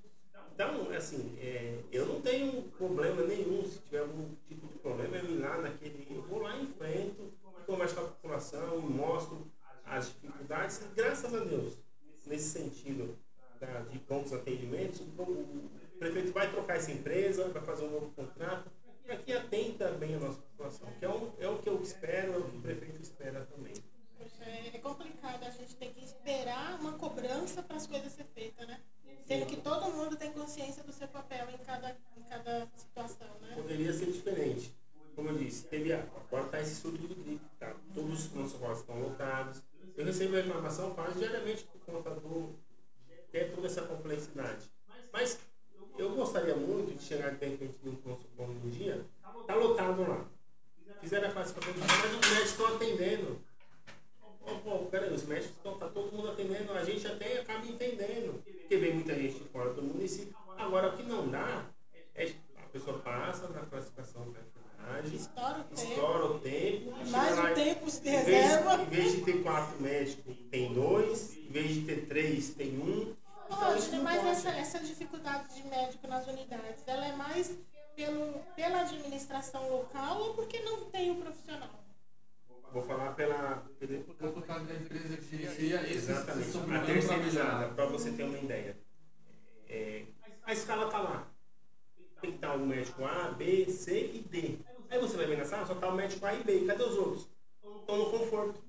Então, assim, é, eu não tenho problema nenhum. Se tiver algum tipo de problema, eu ir lá naquele. Eu vou lá, enfrento, converso com a população, mostro as dificuldades. E graças a Deus, nesse sentido da, de prontos atendimentos, o prefeito vai trocar essa empresa, vai fazer um novo contrato, para que atenda bem a nossa população, que é, um, é o que eu espero, é o que o prefeito espera também. É complicado, a gente tem que esperar uma cobrança para as coisas ser feitas, né? Sendo que todo mundo tem consciência do seu papel em cada, em cada situação, né? Poderia ser diferente. Como eu disse, teve a, agora está esse surto de gripe, tá? Todos os nossos estão lotados. Eu recebo reclamação quase diariamente por conta do ter toda essa complexidade. Mas eu gostaria muito de chegar de repente num consultório um dia, tá lotado lá. Fizeram a classificação, mas os médicos estão atendendo. Peraí, os médicos estão, tá todo mundo atendendo, a gente até acaba entendendo, porque vem muita gente fora do município. Agora, o que não dá é a pessoa passa na classificação da enfermagem, estoura o estoura tempo, o tempo mais o tempo se reserva. Em vez, de ter quatro médicos, tem dois, em vez de ter três, tem um. Então, mas essa, essa dificuldade de médico nas unidades, ela é mais pelo, pela administração local ou porque não tem o profissional? Vou falar pela. Por causa da empresa que inicia Exatamente. A terceirizada, para você ter uma ideia. É, a escala está lá. Tem que estar o médico A, B, C e D. Aí você vai ver na sala, só está o médico A e B. Cadê os outros? Estão no conforto.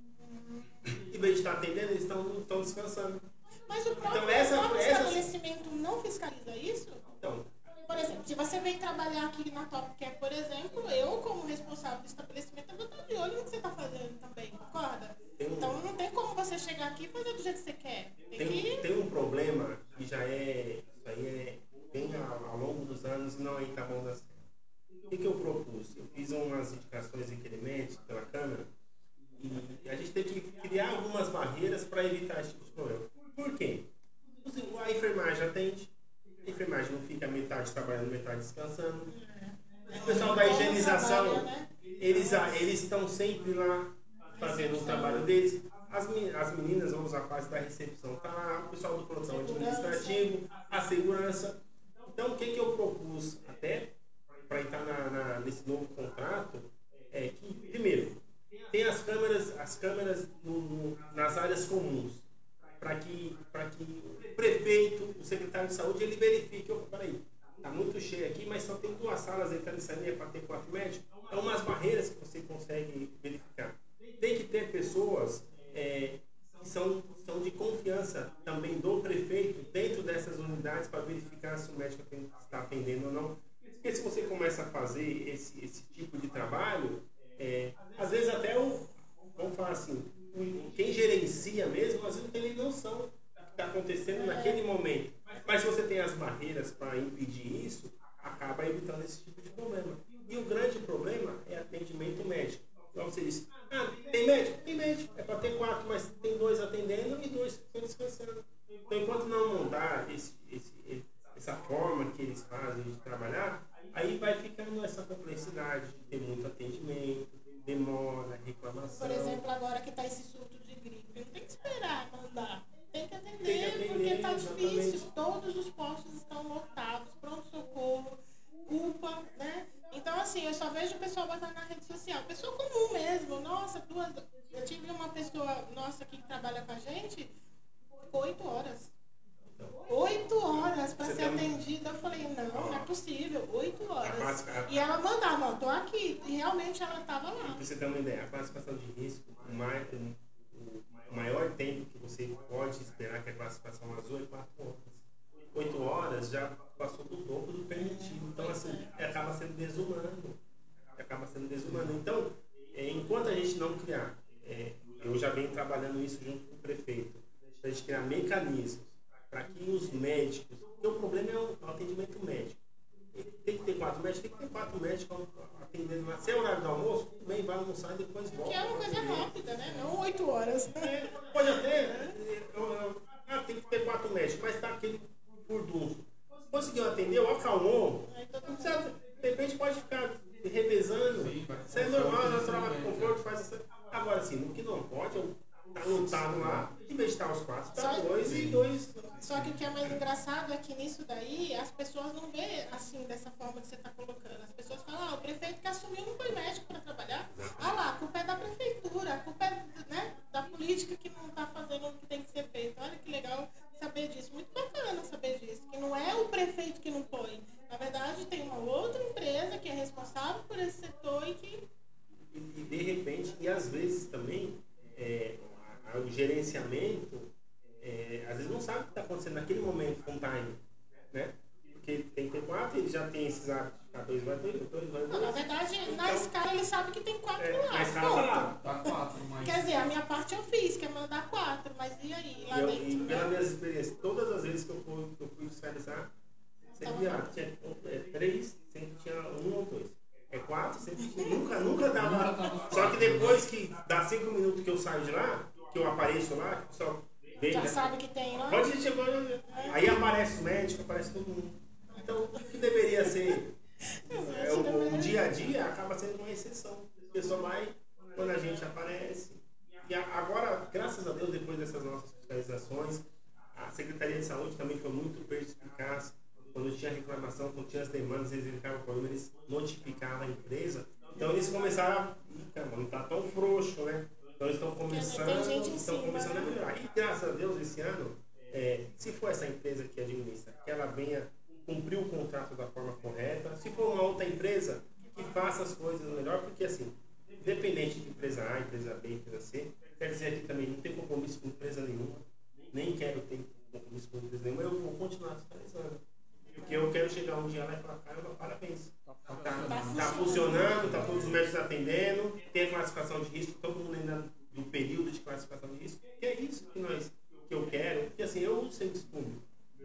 Em vez de estar atendendo, eles estão, estão descansando. Mas o próprio, então, essa, o próprio essa... estabelecimento não fiscaliza isso? Então, por exemplo, se você vem trabalhar aqui na Top Care, por exemplo, eu, como responsável do estabelecimento, eu vou estar de olho no que você está fazendo também, concorda? Um... Então não tem como você chegar aqui e fazer do jeito que você quer. Tem, tem, que... tem um problema que já é. Isso aí é bem ao, longo dos anos e não é em Taboão das O que, que eu propus? Eu fiz umas indicações requerimentos pela Câmara e a gente teve que criar algumas barreiras para evitar esse tipo de problema. Por quê? A enfermagem atende, não fica metade trabalhando, metade descansando. O pessoal da higienização, eles eles estão sempre lá fazendo o trabalho deles. As, as meninas vão usar a parte da recepção, tá lá, o pessoal do produção administrativo, a segurança. Então, o que, que eu propus até para entrar na, na, nesse novo contrato é que, primeiro, tem as câmeras, as câmeras no, no, nas áreas comuns para que, que o prefeito, o secretário de saúde, ele verifique, opa, peraí, está muito cheio aqui, mas só tem duas salas entrando e saindo para ter quatro médicos. É umas barreiras que você consegue verificar. Tem que ter pessoas é, que são, são de confiança também do prefeito dentro dessas unidades para verificar se o médico está atendendo ou não. Porque se você começa a fazer esse, esse tipo de trabalho, é, às vezes até o, vamos falar assim, quem gerencia mesmo, às vezes não tem nem noção do que está acontecendo naquele momento. Mas se você tem as barreiras para impedir isso, acaba evitando esse tipo de problema. E o grande problema é atendimento médico. Então você diz, ah, tem médico? Tem médico. É para ter quatro, mas tem dois atendendo e dois estão descansando. Então enquanto não mudar esse, esse, essa forma que eles fazem de trabalhar, aí vai ficando essa complexidade de ter muito atendimento, demora, reclamação. Por exemplo, agora que está esse surto de gripe, não tem que esperar mandar. Tem que atender, tem que atender porque está difícil. Todos os postos estão lotados, pronto-socorro, culpa, né? Então, assim, eu só vejo o pessoal botar na rede social. Pessoa comum mesmo. Nossa, duas. Eu tive uma pessoa nossa aqui que trabalha com a gente, oito horas. Oito horas para ser atendida. Eu falei, possível, oito horas. E ela mandava, não, tô aqui. E realmente ela estava lá. Pra você ter uma ideia, a classificação de risco, o maior, o maior tempo que você pode esperar que a classificação azul é quatro horas. Oito horas já passou do dobro do permitido. Então, assim, acaba sendo desumano. Acaba sendo desumano. Então, é, enquanto a gente não criar, é, eu já venho trabalhando isso junto com o prefeito, a gente criar mecanismos para que os médicos, porque o problema é o atendimento médico. Tem que ter quatro médicos, tem que ter quatro médicos atendendo lá. Se é horário do almoço, tudo bem, vai almoçar e depois volta. Que é uma coisa rápida, né? Não oito horas. É, pode até. É, ah, tem que ter quatro médicos, mas está aquele furdunço. Conseguiu atender, acalmou. De repente pode ficar revezando. Isso é normal, nós trabalhamos com conforto, faz essa. Agora, assim, o que não pode é tá lutado lá, em vez de estar os quatro, tá dois e dois. Só que o que é mais engraçado é que nisso daí as pessoas não vê assim dessa forma que você está colocando. As pessoas falam, ah, o prefeito que assumiu não foi médico para trabalhar. Ah lá, a culpa é da prefeitura, a culpa é né, da política que não está fazendo o que tem que ser feito. Olha que legal saber disso. Muito bacana saber disso. Que não é o prefeito que não põe. Na verdade, tem uma outra empresa que é responsável por esse setor e que. E, e de repente, e às vezes também, é, o gerenciamento, é, às vezes não sabe o que está acontecendo naquele momento com o time, né? Porque tem que ter quatro, ele já tem esses hábitos. Ah, dois vai dois, dois vai dois. Não, na verdade, então, na escala ele sabe que tem quatro é, lá. Na escala tá lá. Tá quatro, mas... Quer dizer, a minha parte eu fiz, que é mandar quatro, mas e aí? Lá eu, dentro, e pela minha experiência, todas as vezes que eu fui, que eu fui fiscalizar, sempre ah, tinha é, três, sempre tinha um ou dois. É quatro, sempre tinha, nunca, nunca dava. Só que depois que dá cinco minutos que eu saio de lá, que eu apareço lá, que o pessoal vê. Já né? sabe que tem chegar. Aí aparece o médico, aparece todo mundo. Então, o que deveria ser é, o, o, dia a dia acaba sendo uma exceção. A pessoa vai quando a gente aparece. E agora, graças a Deus, depois dessas nossas fiscalizações, a Secretaria de Saúde também foi muito perspicaz. Quando tinha reclamação, quando tinha as demandas, eles verificavam o problema, eles notificavam a empresa. Então eles começaram a. Não está tão frouxo, né? Então eles estão começando, estão começando a melhorar. E graças a Deus, esse ano, é, se for essa empresa que administra, que ela venha cumprir o contrato da forma correta. Se for uma outra empresa, que faça as coisas melhor, porque assim, independente de empresa A, empresa B, empresa C, quer dizer aqui também, não tem compromisso com empresa nenhuma, nem quero ter compromisso com empresa nenhuma, eu vou continuar fiscalizando. Porque eu quero chegar um dia lá e falar, caramba, parabéns. Tá, tá, tá funcionando, tá todos os médicos atendendo, tem a classificação de risco, todo mundo ainda do período de classificação de risco. Que é isso que, nós, que eu quero, porque assim, eu uso serviço público.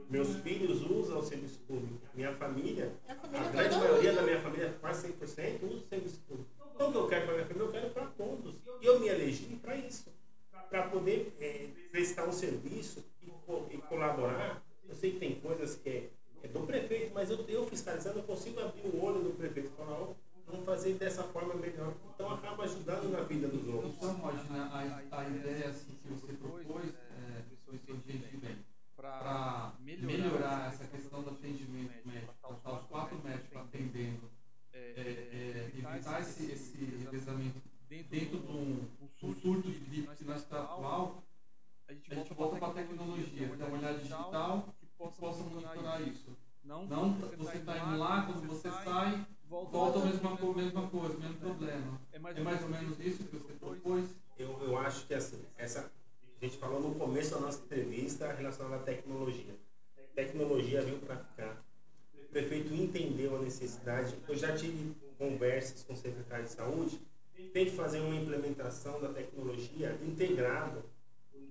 Meus filhos usam o serviço público. Minha família, a, a grande maioria da minha família, quase 100%, usa o serviço público. Então, o que eu quero para minha família, eu quero para todos. E eu me elegi para isso. Para poder é, prestar um serviço e, e, colaborar. Eu sei que tem coisas que é, é do prefeito, mas eu, eu fiscalizando, eu consigo abrir o olho do prefeito e falar, vamos fazer dessa forma melhor. Então acaba ajudando na vida dos outros. Então, imagina, a, a ideia assim, que você propôs, é, pessoas que entendem bem, para melhorar essa questão do atendimento médico, para os quatro médicos atendendo, é, é, evitar esse, esse revezamento dentro de um, um surto de gripe que nós está atual, a gente volta para a tecnologia, ter uma olhada digital que possa monitorar isso. Não, você está indo lá, quando você sai, volta a mesma, mesma coisa, mesmo problema. É mais, é mais ou menos isso que você propôs? Eu, eu acho que assim, essa, a gente falou no começo da nossa entrevista relacionada à tecnologia. Tecnologia veio para ficar. O prefeito entendeu a necessidade. Eu já tive conversas com o secretário de saúde. Tem que fazer uma implementação da tecnologia integrada.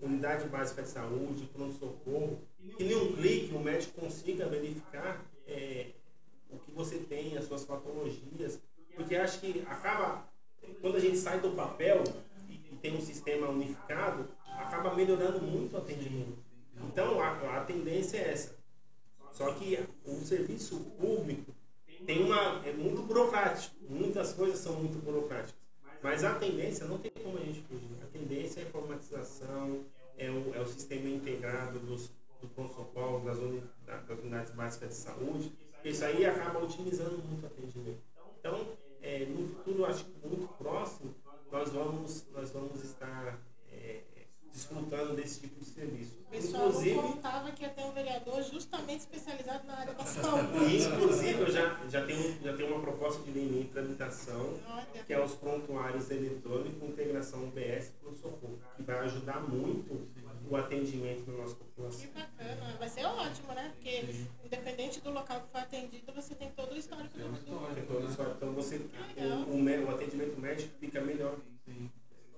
Unidade básica de saúde, pronto-socorro. Que em um clique o médico consiga verificar é, o que você tem, as suas patologias. Porque acho que acaba, quando a gente sai do papel e, e tem um sistema unificado, acaba melhorando muito o atendimento. Então, a, a tendência é essa. Só que o serviço público tem uma é muito burocrático. Muitas coisas são muito burocráticas. Mas a tendência não tem como a gente fugir. A tendência é a informatização, é o, é o sistema integrado dos, do protocolo, das, das unidades básicas de saúde. Isso aí acaba otimizando muito o atendimento. Então, é, no futuro, acho que muito próximo, nós vamos, nós vamos estar é, desfrutando desse tipo de serviço. O pessoal Inclusive, contava que ia ter um vereador justamente especializado na área da saúde. Inclusive, eu já tem uma proposta de lei em tramitação, que é os prontuários eletrônicos com integração UBS para o socorro, que vai ajudar muito o atendimento da nossa população. Que bacana, vai ser ótimo, né? Porque independente do local que foi atendido, você tem todo o histórico do... Tem todo o histórico. Então você, o, o, o atendimento médico fica melhor.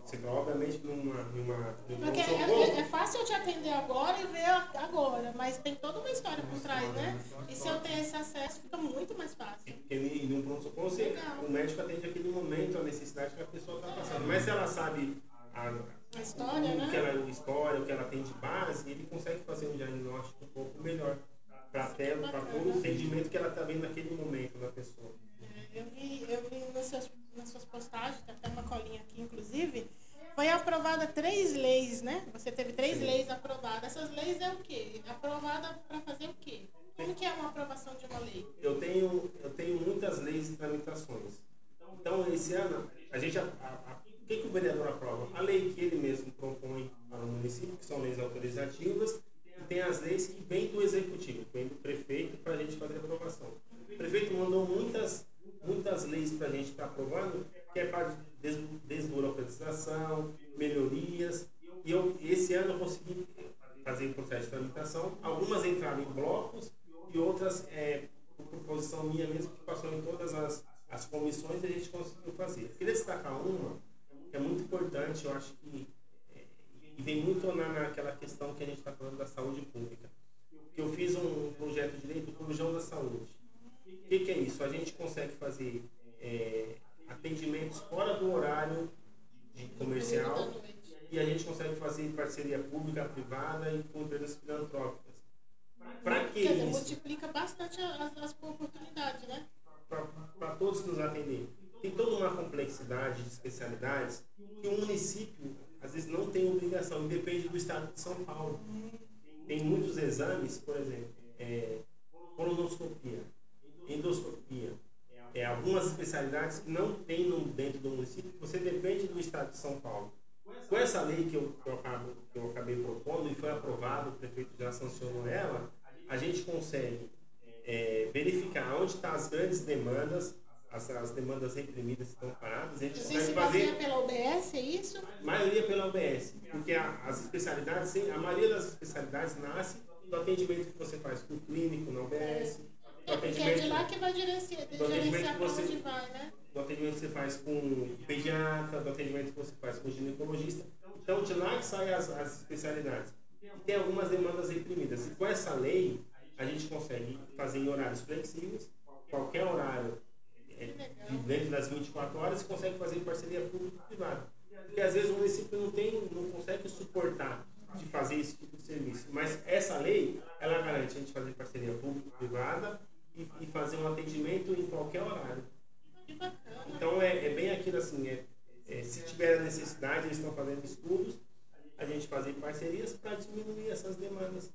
Você, obviamente, numa. numa Porque é, é, fácil eu te atender agora e ver agora, mas tem toda uma história por trás, né? E se eu tenho esse acesso, fica muito mais fácil. Porque num pronto-socorro, o médico atende aquele momento, a necessidade que a pessoa está passando. Mas se ela sabe a, a história, o, né? que ela, história, o que ela tem de base, ele consegue fazer um diagnóstico um pouco melhor para todo o entendimento que ela está vendo naquele momento da pessoa. É, eu vi, eu vi nos seus nas suas postagens, tem até uma colinha aqui, inclusive, foi aprovada três leis, né? Você teve três Sim. leis aprovadas. Essas leis é o quê? Aprovada para fazer o quê? Como que é uma aprovação de uma lei? Eu tenho, eu tenho muitas leis e tramitações. Então, esse ano, a gente... A, a, o que, que o vereador aprova? A lei que ele mesmo propõe para o município, que são leis autorizativas, tem as leis que vêm do executivo, vêm do prefeito para a gente fazer a aprovação. O prefeito mandou muitas muitas leis para a gente estar tá aprovando, que é para des desburocratização, melhorias. E eu, esse ano eu consegui fazer o processo de tramitação. Algumas entraram em blocos e outras, é, por proposição minha mesmo, que passou em todas as, as comissões a gente conseguiu fazer. Eu queria destacar uma, que é muito importante, eu acho que vem muito na, naquela questão que a gente está falando da saúde pública. Eu fiz um projeto de lei do Corujão da Saúde. O que, que, é isso? A gente consegue fazer é, atendimentos fora do horário comercial e a gente consegue fazer parceria pública, privada e com empresas filantrópicas. Para que Quer dizer, multiplica bastante as, as oportunidades, né? Para todos nos atender. Tem toda uma complexidade de especialidades que o município, às vezes, não tem obrigação, depende do estado de São Paulo. Tem muitos exames, por exemplo, é, colonoscopia endoscopia. É, algumas especialidades que não tem no, dentro do município, você depende do estado de São Paulo. Com essa lei que eu, que eu, acabo, que eu acabei propondo e foi aprovada, o prefeito já sancionou ela, a gente consegue é, verificar onde estão as grandes demandas, as, as, demandas reprimidas estão paradas. A gente Você consegue fazer. pela UBS, é isso? Maioria pela UBS, porque a, as especialidades, a maioria das especialidades nasce do atendimento que você faz com o clínico na UBS. É porque é de lá que vai gerenciar, gerenciar para onde vai, né? Do atendimento que você faz com o pediatra, do atendimento que você faz com o ginecologista. Então, de lá que saem as, as especialidades. Tem algumas demandas reprimidas. E com essa lei, a gente consegue fazer em horários flexíveis, qualquer horário dentro das 24 horas, consegue fazer parceria público-privada. Porque às vezes o município não, tem, não consegue suportar de fazer esse tipo de serviço. Mas essa lei, ela garante a gente fazer parceria público-privada e, e fazer um atendimento em qualquer horário. Então é, é bem aquilo assim, é, é, se tiver a necessidade, eles estão fazendo estudos, a gente fazer parcerias para diminuir essas demandas.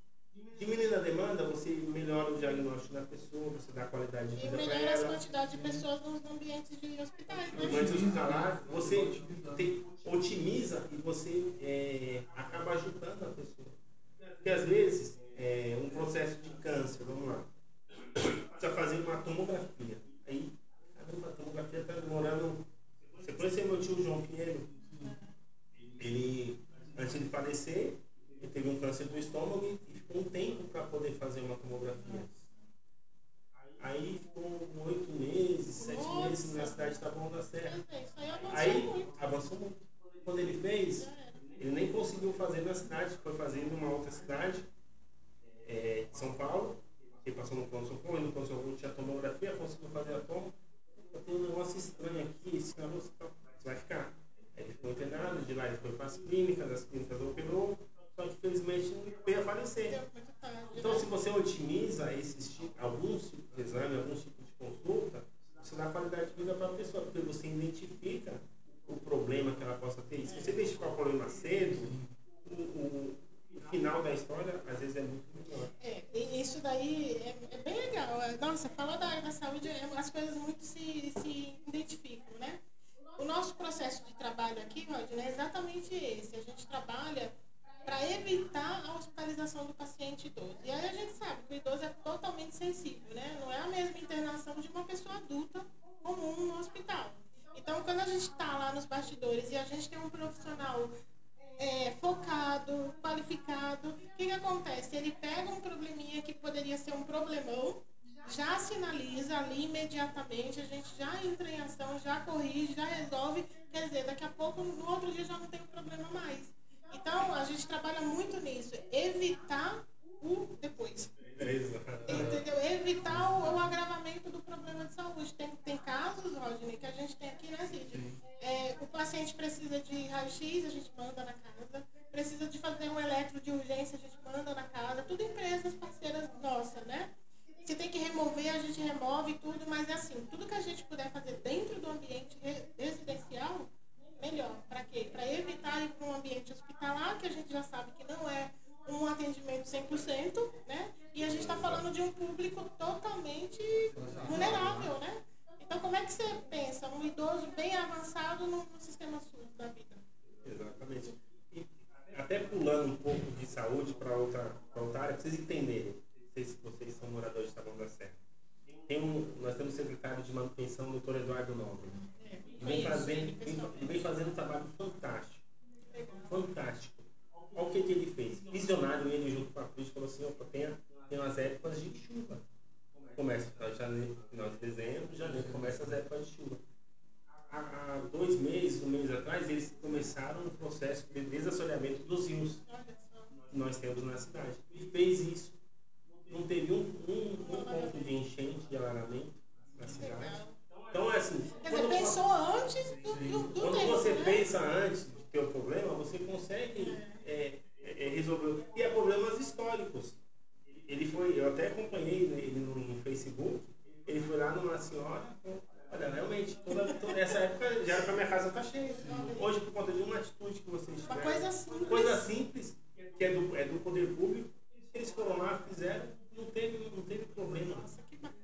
Diminuindo a demanda, você melhora o diagnóstico da pessoa, você dá qualidade de vida. E melhora a quantidade de pessoas nos ambientes de hospitais, né? Ambientes hospitalares, você tem, otimiza e você é, acaba ajudando a pessoa. Porque às vezes, é, um processo de câncer, vamos lá, precisa fazer uma tomografia. Aí, caramba, a tomografia está demorando. Você conheceu meu tio João Pinheiro? Ele, antes de falecer, ele teve um câncer do estômago e um tempo para poder fazer uma tomografia. Aí ficou oito meses, sete meses na cidade de Taboão da Serra. Aí avançou muito. Quando ele fez, ele nem conseguiu fazer na cidade, foi fazer numa outra cidade, é, São Paulo ele passou no pronto-socorro, no pronto-socorro tinha tomografia, conseguiu fazer a toma. Eu tenho um negócio estranho aqui, esse garoto você vai ficar. Aí ele ficou internado, de lá ele foi para as clínicas, as clínicas operou, só que infelizmente veio a falecer. Então, se você otimiza esses alguns tipos de exame, alguns tipos de consulta, você dá qualidade de vida para a pessoa, porque você identifica o problema que ela possa ter. E se você identificar o problema cedo, o, o, o final da história às vezes é muito melhor. É, isso daí é, é, bem legal. Nossa, fala da área da saúde, é, as coisas muito se, se identificam, né? O nosso processo de trabalho aqui, Rodney, é exatamente esse. A gente trabalha para evitar a hospitalização do paciente idoso. E aí a gente sabe que o idoso é totalmente sensível, né? Não é a mesma internação de uma pessoa adulta comum no hospital. Então, quando a gente está lá nos bastidores e a gente tem um profissional é, focado, qualificado, o que, que acontece? Ele pega um probleminha que poderia ser um problemão, já sinaliza ali imediatamente, a gente já entra em ação, já corrige, já resolve. Quer dizer, daqui a pouco, no outro dia, já não tem problema mais. Então, a gente trabalha muito nisso, evitar o depois. Entendeu? Evitar o, o, agravamento do problema de saúde. Tem, tem casos, Rodney, que a gente tem aqui, né, Cid? É, o paciente precisa de raio-x, a gente manda na casa. Precisa de fazer um eletro de urgência, a gente manda na casa. Tudo empresas parceiras nossas, né? Se tem que remover, a gente remove tudo, mas é assim, tudo que a gente puder fazer dentro do ambiente residencial, melhor. Para quê? Para evitar ir para um ambiente hospitalar, que a gente já sabe que não é um atendimento 100%, né? E a gente está falando de um público totalmente vulnerável, né? Então, como é que você pensa um idoso bem avançado no, sistema SUS da vida? Exatamente. E até pulando um pouco de saúde para outra, outra área, vocês entenderem sei se vocês são moradores de Taboão da Serra. Tem um, nós temos o secretário de manutenção, o doutor Eduardo Nobre. Vem, fazendo, vem fazendo um trabalho fantástico. Fantástico. Olha o que, que ele fez. Visionário, ele junto com a polícia falou assim, opa, tem, tem umas épocas de chuva. Começa em janeiro, final de dezembro, janeiro começa as épocas de chuva. Há, há dois meses, um mês atrás, eles começaram um processo de desassoreamento dos rios que nós temos na cidade. E fez isso não teve um, um, um ponto de enchente, de alagamento na cidade. Então, é assim. Quando, pensou antes do, do, do Quando tempo, você né? pensa antes de ter o problema, você consegue é, é, é resolver. E é problemas históricos. Ele foi, eu até acompanhei ele no, no Facebook, ele foi lá numa senhora, olha, realmente, toda, toda essa época já era para minha casa estar tá cheia. Hoje, por conta de uma atitude que vocês tiveram, uma coisa simples, coisa simples que é do, é do poder público, eles foram lá, fizeram, não teve, não teve problema.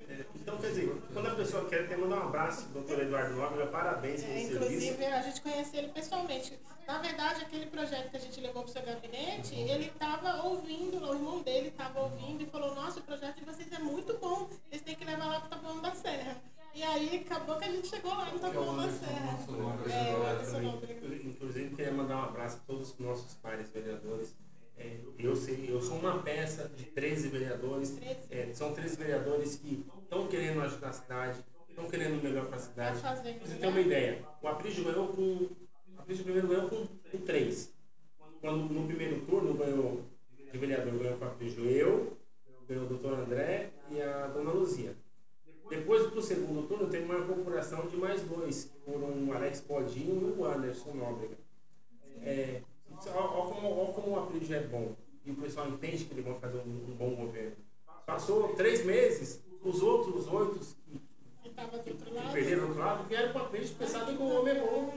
É, então, quer dizer, quando a pessoa quer até mandar um abraço, doutor Eduardo Nóbrega, parabéns pelo é, Inclusive, serviço. a gente conheceu ele pessoalmente. Na verdade, aquele projeto que a gente levou para o seu gabinete, ele estava ouvindo, o irmão dele estava ouvindo e falou: Nossa, o projeto de vocês é muito bom, vocês têm que levar lá para o Taboão da Serra. E aí acabou que a gente chegou lá no Taboão da Serra. É, Inclusive, queria mandar um abraço a todos os nossos pares vereadores é, eu, sei, eu sou uma peça de 13 vereadores. É, são 13 vereadores que estão querendo ajudar a cidade, estão querendo melhor para a cidade. Tá você tem né? uma ideia, o Aprígio ganhou com. O Aprígio primeiro ganhou com, com 3. Quando no primeiro turno ganhou de vereador ganhou o Aprígio eu, ganhou o doutor André e a dona Luzia. Depois do segundo turno tem uma incorporação de mais dois, que foram o Alex Podinho e o Anderson Nóbrega. É, Olha como, olha como o é bom. E o pessoal entende que eles vão fazer um, um bom governo. Passou três meses, os outros oito que, que, que perderam do outro lado vieram com a frente pensando que o homem é bom.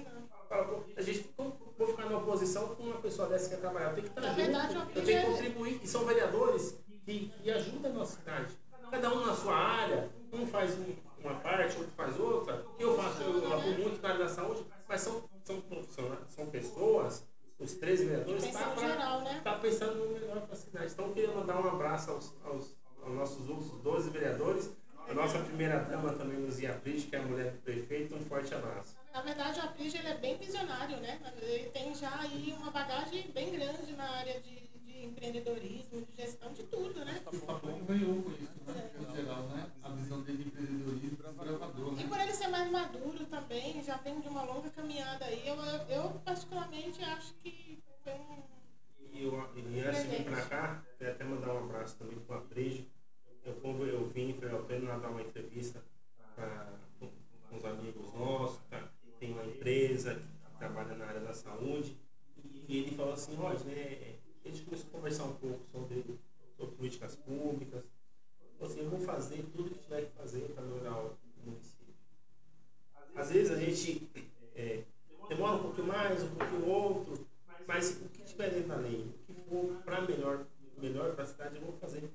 A gente vou ficar na oposição com uma pessoa dessa que quer trabalhar. Eu tenho que estar junto, verdade, eu tenho que é- contribuir. E são vereadores que, que ajudam a nossa cidade. Cada um na sua área, um faz uma parte, outro faz outra. Eu faço, eu atuo muito na área da saúde, mas são, são profissionais, são pessoas os três vereadores estão tá, né? tá pensando no melhor para a cidade. Então, eu queria mandar um abraço aos, aos, aos nossos outros 12 vereadores. A nossa primeira dama também, Luzia Pris, que é a mulher do prefeito. Um forte abraço. Na verdade, o Apris ele é bem visionário, né? Ele tem já aí uma bagagem bem grande na área de, de empreendedorismo, de gestão, de tudo, né? O Papo ganhou com isso, né? É. geral, né? A visão dele de empreendedorismo gravador, né? E por ele ser mais maduro também, já vem de uma longa caminhada aí, eu, eu particularmente acho que foi um. E, eu, e antes de vir para cá, queria até mandar um abraço também para o Apris. Eu, eu vim, foi ao pleno dar uma entrevista pra, com, com os amigos nossos, tá? tem uma empresa que trabalha na área da saúde, e ele falou assim, Roger, né, a gente começou a conversar um pouco sobre, sobre políticas públicas. Assim, eu vou fazer tudo que tiver que fazer para melhorar o município. Às vezes a gente é, demora um pouquinho mais, um pouquinho outro, mas o que tiver dentro da lei, o que for para melhor, melhor para a cidade, eu vou fazer.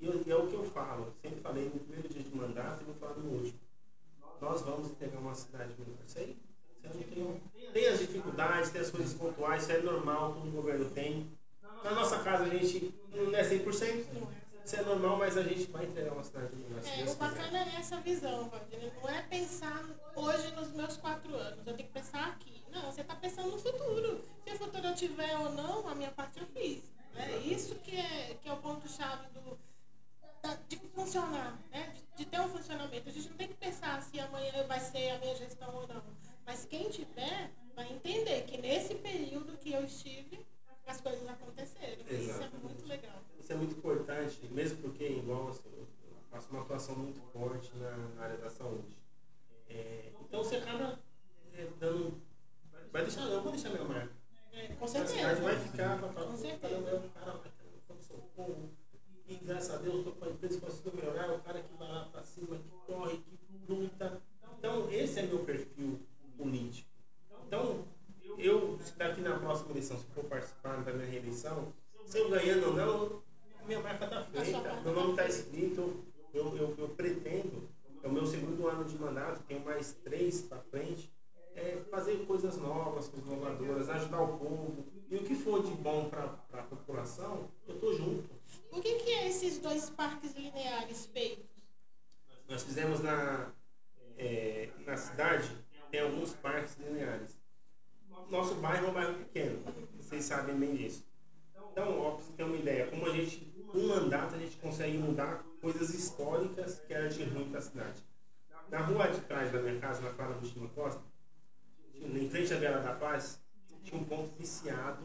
E, e é o que eu falo, sempre falei no primeiro dia de mandato e vou falar no último. Nós vamos entregar uma cidade melhor. Isso aí, você não tem, tem as dificuldades, tem as coisas pontuais, isso é normal, todo governo tem. Na nossa casa a gente não é 100%, isso é normal, mas a gente vai entregar uma cidade melhor. É, o bacana é essa visão, Wagner. Não é pensar hoje nos meus quatro anos, eu tenho que pensar aqui. Não, você está pensando no futuro. Se o futuro eu tiver ou não, a minha parte eu fiz. É isso que é, que é o ponto-chave do, de funcionar, né? De, de, ter um funcionamento. A gente não tem que pensar se amanhã vai ser a minha gestão ou não. Mas quem tiver vai entender que nesse período que eu estive, as coisas aconteceram. Exato. Isso é muito legal. Isso é muito importante, mesmo porque, igual assim, eu faço uma atuação muito forte na, na área da saúde. É, então você acaba é, dando. Vai deixar, eu vou deixar minha marca. É, com certeza. A cidade vai ficar, falar, com certeza. Cara, socorro. E graças a Deus estou com a empresa conseguiu melhorar, o cara que vai lá para cima, que corre, que luta. Então, esse é meu perfil político. Então, eu, se daqui na próxima eleição, se for participar da minha reeleição, se eu ganhando ou não, minha marca está feita, meu nome está escrito, eu, eu, eu pretendo, é o ano de mandato, tenho mais três para frente, é fazer coisas novas, coisas inovadoras, ajudar o povo. E o que for de bom para a população, eu estou junto. O que, que é esses dois parques lineares feitos? Nós fizemos na, é, na cidade, tem alguns parques lineares. Nosso bairro é um bairro pequeno, vocês sabem bem disso. Então, ó, pra você ter uma ideia, como a gente, um mandato, a gente consegue mudar coisas históricas que eram de ruim para a cidade. Na rua de trás da minha casa, na Clara Agostinho Costa, em frente à Vela da Paz, tinha um ponto viciado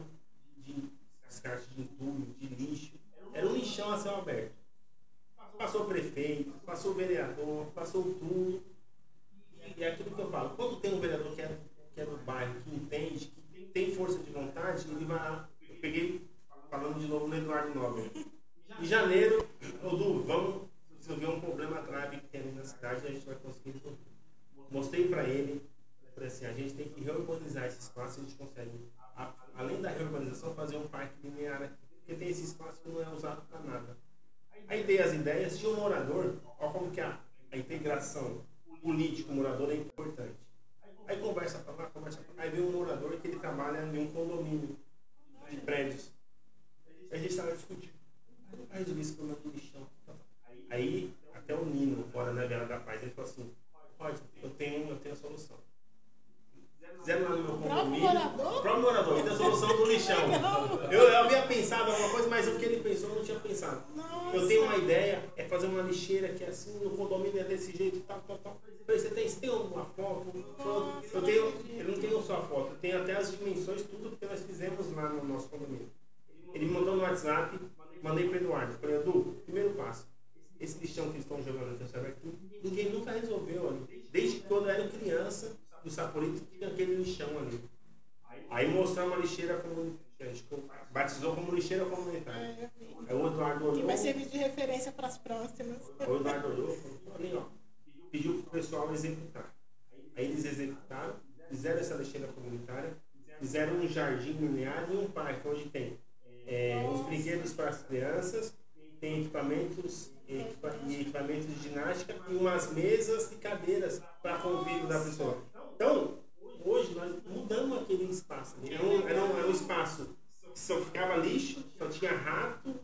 de descarte de entulho, de lixo. Era um lixão a céu aberto. Passou o prefeito, passou o vereador, passou tudo. E é aquilo que eu falo. Quando tem um vereador que é, que é do bairro, que entende, que tem força de vontade, ele vai lá. Eu peguei, falando de novo no Eduardo Nobre. Em janeiro, Odu, vamos resolver um problema grave que tem ali na cidade e a gente vai conseguir Mostrei para ele Falei assim, a gente tem que reurbanizar esse espaço, a gente consegue, a, além da reurbanização, fazer um parque linear aqui, porque tem esse espaço que não é usado para nada. Aí dei as ideias, tinha um morador, olha como que a, a integração político-morador é importante. Aí conversa para lá, conversa para lá, aí vem um morador que ele trabalha em um condomínio de prédios. Aí a gente estava discutindo. Aí resolvi esse problema do lixão. Aí, até o Nino, fora na Vela da Paz, ele falou assim, pode, eu tenho, eu tenho a solução fizeram lá no meu condomínio. O próprio morador, da solução do lixão. Eu, eu havia pensado alguma coisa, mas o que ele pensou eu não tinha pensado. Nossa. Eu tenho uma ideia, é fazer uma lixeira que é assim, no condomínio é desse jeito, tal, tal, tal. Você tem, você tem alguma foto? Eu tenho, eu não tenho só a foto, eu tenho até as dimensões, tudo que nós fizemos lá no nosso condomínio. Ele mandou no WhatsApp, mandei para o Eduardo. Falei, Edu, primeiro passo. Esse lixão que eles estão jogando no teu aqui, ninguém nunca resolveu ali. Desde quando eu era criança, do Saporito tinha aquele lixão ali. Aí mostramos uma lixeira. A gente batizou como lixeira comunitária. Aí o Eduardo olhou. Que vai servir de referência para as próximas. O Eduardo olhou ali, ó. Pediu para o pessoal executar. Aí eles executaram, fizeram essa lixeira comunitária, fizeram um jardim linear e um parque onde tem é, os brinquedos para as crianças, tem equipamentos e equipamentos de ginástica e umas mesas e cadeiras para convívio da pessoa. Então, hoje nós mudamos aquele espaço. Era um, era um, era um espaço que só ficava lixo, só tinha rato,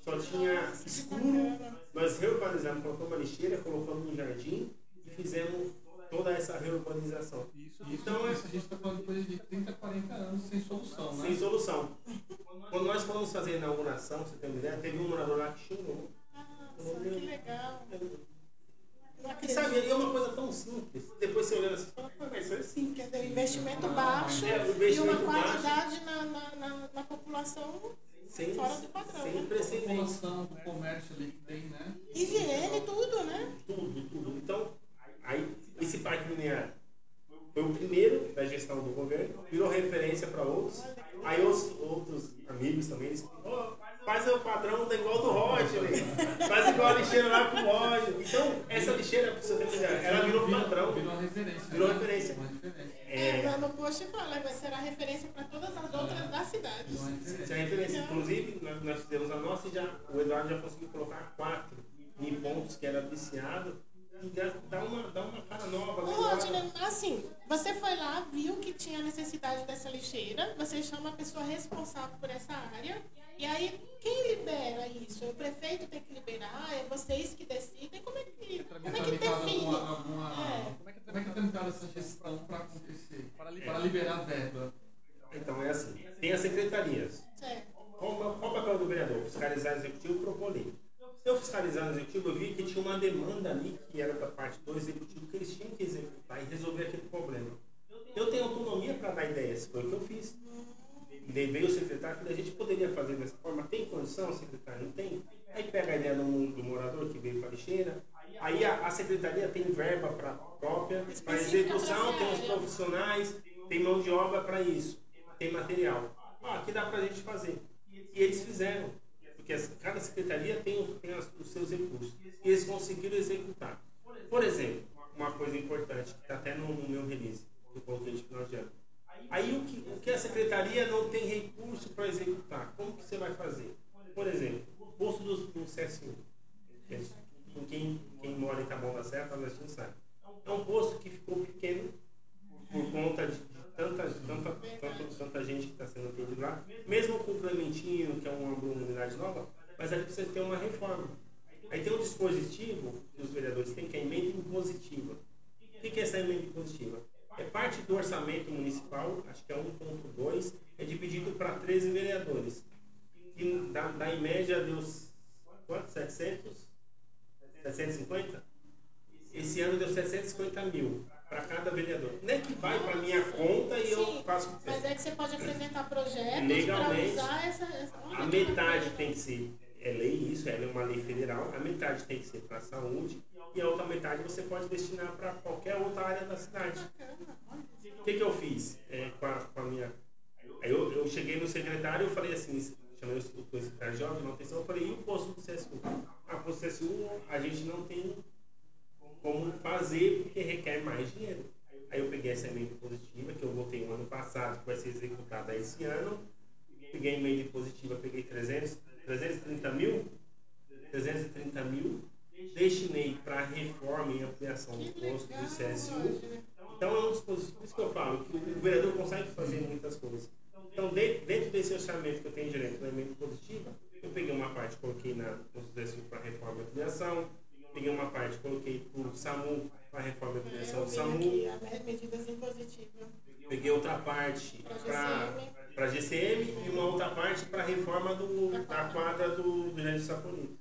só tinha escuro. Nós reurbanizamos, colocamos uma lixeira, colocamos um jardim fizemos toda essa reurbanização. Isso, então, isso, a gente está falando de coisa de 30, 40 anos sem solução, né? Sem solução. Quando nós fomos fazer a inauguração, você tem uma ideia, teve um morador lá que chorou. Nossa, que legal. E sabe, é uma coisa tão simples. Depois você olhando assim, fala, mas isso é simples. Quer dizer, investimento baixo É, o e investimento uma qualidade na, na, na, na população Sem, fora do padrão. sem né? precedentes. população, do comércio ali que tem, né? Higiene, tudo, né? Tudo, tudo. Então, aí, esse parque linear foi o primeiro da gestão do governo, virou referência para outros. Aí os outros amigos também, eles oh, faz o padrão da igual do Roger, faz igual a lixeira lá com o Roger. Então, essa lixeira, pra você ter ela virou padrão. Virou uma referência. Virou né? referência. Uma referência. É, É, lá no post fala, vai ser a referência para todas as outras da cidade. Essa é a referência. Inclusive, nós, nós fizemos a nossa e já, o Eduardo já conseguiu colocar quatro em pontos que era viciado dá, uma, dá uma cara nova. Ô, melhora. Rodney, assim, você foi lá, viu que tinha necessidade dessa lixeira, você chama a pessoa responsável por essa área, e aí quem libera isso? O prefeito tem que liberar, é vocês que decidem, como é que, como é que tramitado define? alguma, alguma- É. Como é que é tramitada essa gestão para acontecer? Para liberar, liberar verba. Então é assim, tem as secretarias. Qual, qual o papel do vereador? Fiscalizar o executivo e propor lei. Se eu fiscalizar no executivo, eu vi que tinha uma demanda ali, que era da parte do executivo, que eles tinham que executar e resolver aquele problema. Eu tenho autonomia para dar ideias, foi o que eu fiz. Levei o secretário que a gente poderia fazer dessa forma. Tem condição, secretário? Não tem? Aí pega a ideia do, do morador que veio para a lixeira. Aí a, a secretaria tem verba pra, própria para execução, tem os profissionais, tem mão de obra para isso, tem material. Ah, aqui dá para a gente fazer. E eles fizeram, porque cada secretaria tem, tem os seus recursos. E eles conseguiram executar. Por exemplo, uma coisa importante, que está até no, no meu release, eu coloquei de final de ano. Aí o que, o que a secretaria não tem recurso para executar, como que você vai fazer? Por exemplo, o posto do, do CSU. Quem, quem mora em Taboão da Serra, talvez não sabe. É um posto que ficou pequeno por conta de tanta, tanta, tanta, tanta gente que está sendo atendida lá, mesmo com o Clementino, que é uma unidade nova, mas ali precisa ter uma reforma. Aí tem um dispositivo que os vereadores têm, que é a emenda impositiva. O que é essa emenda impositiva? É parte do orçamento municipal, acho que é 1.2, é dividido para 13 vereadores. E dá, dá em média deu quanto? 700? 750? Esse ano deu 750 mil para cada vereador. Não é que vai para minha conta e Sim, eu faço. Mas é que você pode apresentar projetos legalmente. usar essa, essa... A metade tem que ser é lei isso, é uma lei federal. A metade tem que ser para a saúde e a outra metade você pode destinar para qualquer outra área da cidade. O que, que eu fiz é, com, a, com a minha. Eu, eu cheguei no secretário e falei assim, chamei o secretário jovem, não atenção, eu falei, e o posto do CSU? Ah, o CSU a gente não tem como fazer porque requer mais dinheiro. Aí eu peguei essa emenda positiva, que eu votei o ano passado, que vai ser executada esse ano. Peguei a emenda positiva, peguei 300, 330 mil, 330 mil, destinei para reforma e ampliação do posto do CSU. Então é um dispositivo, por isso que eu falo, que o vereador consegue fazer muitas coisas. Então, dentro desse orçamento que eu tenho direito na emenda positiva, eu peguei uma parte, coloquei na do CSU para reforma e ampliação, peguei uma parte, coloquei para o SAMU, para a reforma da direção do SAMU. medidas impositivas. Peguei outra parte para a GCM e uma outra parte para a reforma do, da quadra do Grande Saponito.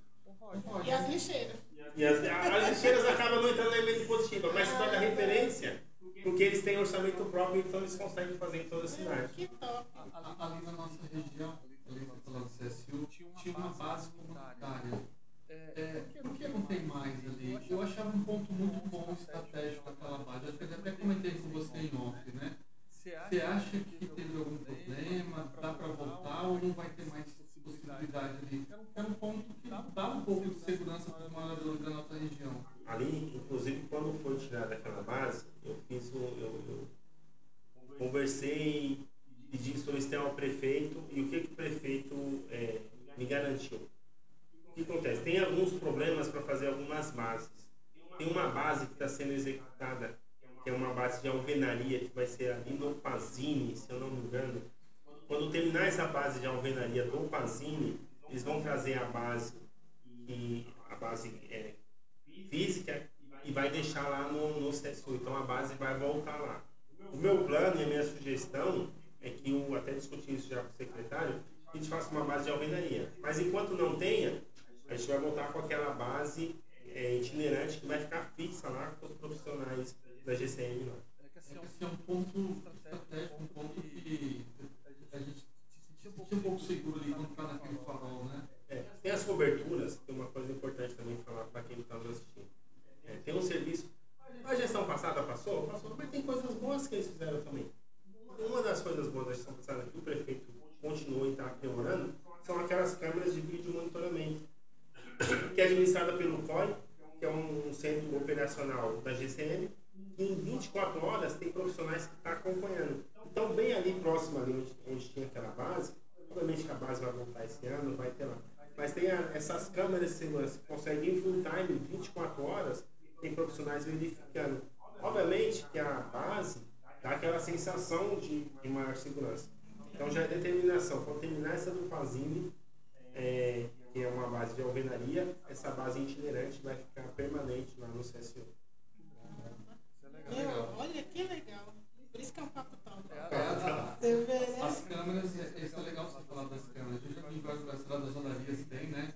E as lixeiras. E as, as lixeiras acabam não entrando na emenda impositiva, mas se toca referência, porque eles têm orçamento próprio, então eles conseguem fazer em toda a cidade. Que top. Ali na nossa região, ali no CSU, tinha uma base comunitária é, que não tem mais ali? Eu achava um ponto muito bom estratégico aquela base. Acho que até comentei com você em off, né? Você acha que teve algum problema? Dá para voltar ou não vai ter mais possibilidade ali? É um ponto que dá um pouco de segurança para os moradores da nossa região. Ali, inclusive, quando foi tirada aquela base, eu fiz um, eu, eu conversei, pedi solicitei ao prefeito e o que, que o prefeito é, me garantiu? Que acontece? Tem alguns problemas para fazer algumas bases. Tem uma base que está sendo executada, que é uma base de alvenaria, que vai ser no Pazini, se eu não me engano. Quando terminar essa base de alvenaria do Pazini, eles vão trazer a base, e, a base é, física e vai deixar lá no, no CSU. Então a base vai voltar lá. O meu plano e a minha sugestão é que eu até discuti isso já com o secretário, a gente faça uma base de alvenaria. Mas enquanto não tenha, a gente vai voltar com aquela base é, itinerante que vai ficar fixa lá com os profissionais da GCM lá. É que assim, é um ponto consegue em full time 24 horas, tem profissionais verificando. Obviamente que a base dá aquela sensação de, de maior segurança. Então já é determinação, quando terminar essa do Fazine, é, que é uma base de alvenaria, essa base itinerante vai ficar permanente lá no CSU. Olha que legal. Por isso que é um papo tão é, é, tá. né? As câmeras, é, isso é legal você falar das câmeras. Eu já vi vários brasileiros das rodovias tem, né?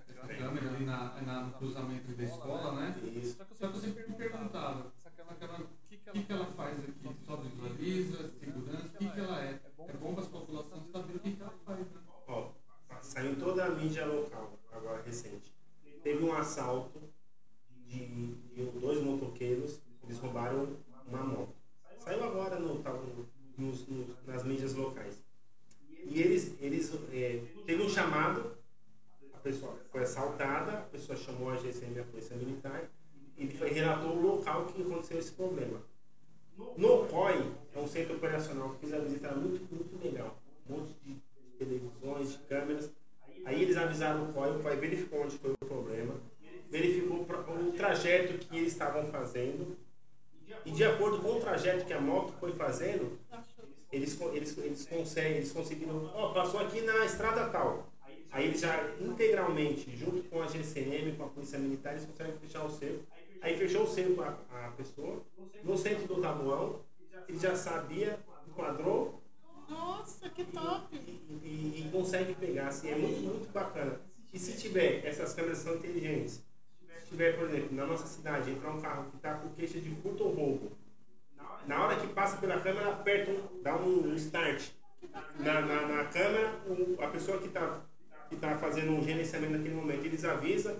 câmera ali na, na, no cruzamento da escola, né? Só que eu sempre me perguntava, tá o que, que ela faz aqui? Só visualiza, segurança, o que, que ela é? É bom é para a população saber o que, que ela faz, né? Ó, saiu toda a mídia local, agora recente. Teve um assalto de, de dois motoqueiros, eles roubaram uma moto. Saiu agora no, tá, nas mídias locais. E eles, eles é, teve um chamado pessoa foi assaltada, a pessoa chamou a agência da polícia militar e relatou o local que aconteceu esse problema. No COI, é um centro operacional que fiz a visita muito, muito legal. Um monte de televisões, de câmeras. Aí eles avisaram o COI, o COI verificou onde foi o problema, verificou o trajeto que eles estavam fazendo. E de acordo com o trajeto que a moto foi fazendo, eles, eles, eles, conseguem, eles conseguiram. Ó, oh, passou aqui na estrada tal. Aí eles já integralmente, junto com a GCM, com a Polícia Militar, eles conseguem fechar o cerco. Aí fechou o cerco a, a pessoa. No centro do tabuão, ele já sabia, enquadrou. Nossa, que top! E, e, e consegue pegar, assim, é muito, muito bacana. E se tiver, essas câmeras são inteligentes. Se tiver, por exemplo, na nossa cidade, entrar um carro que está com queixa de furto ou roubo, na hora que passa pela câmera, aperta, um, dá um start. Na, na, na câmera, o, a pessoa que está que tá fazendo um gerenciamento naquele momento, eles avisam,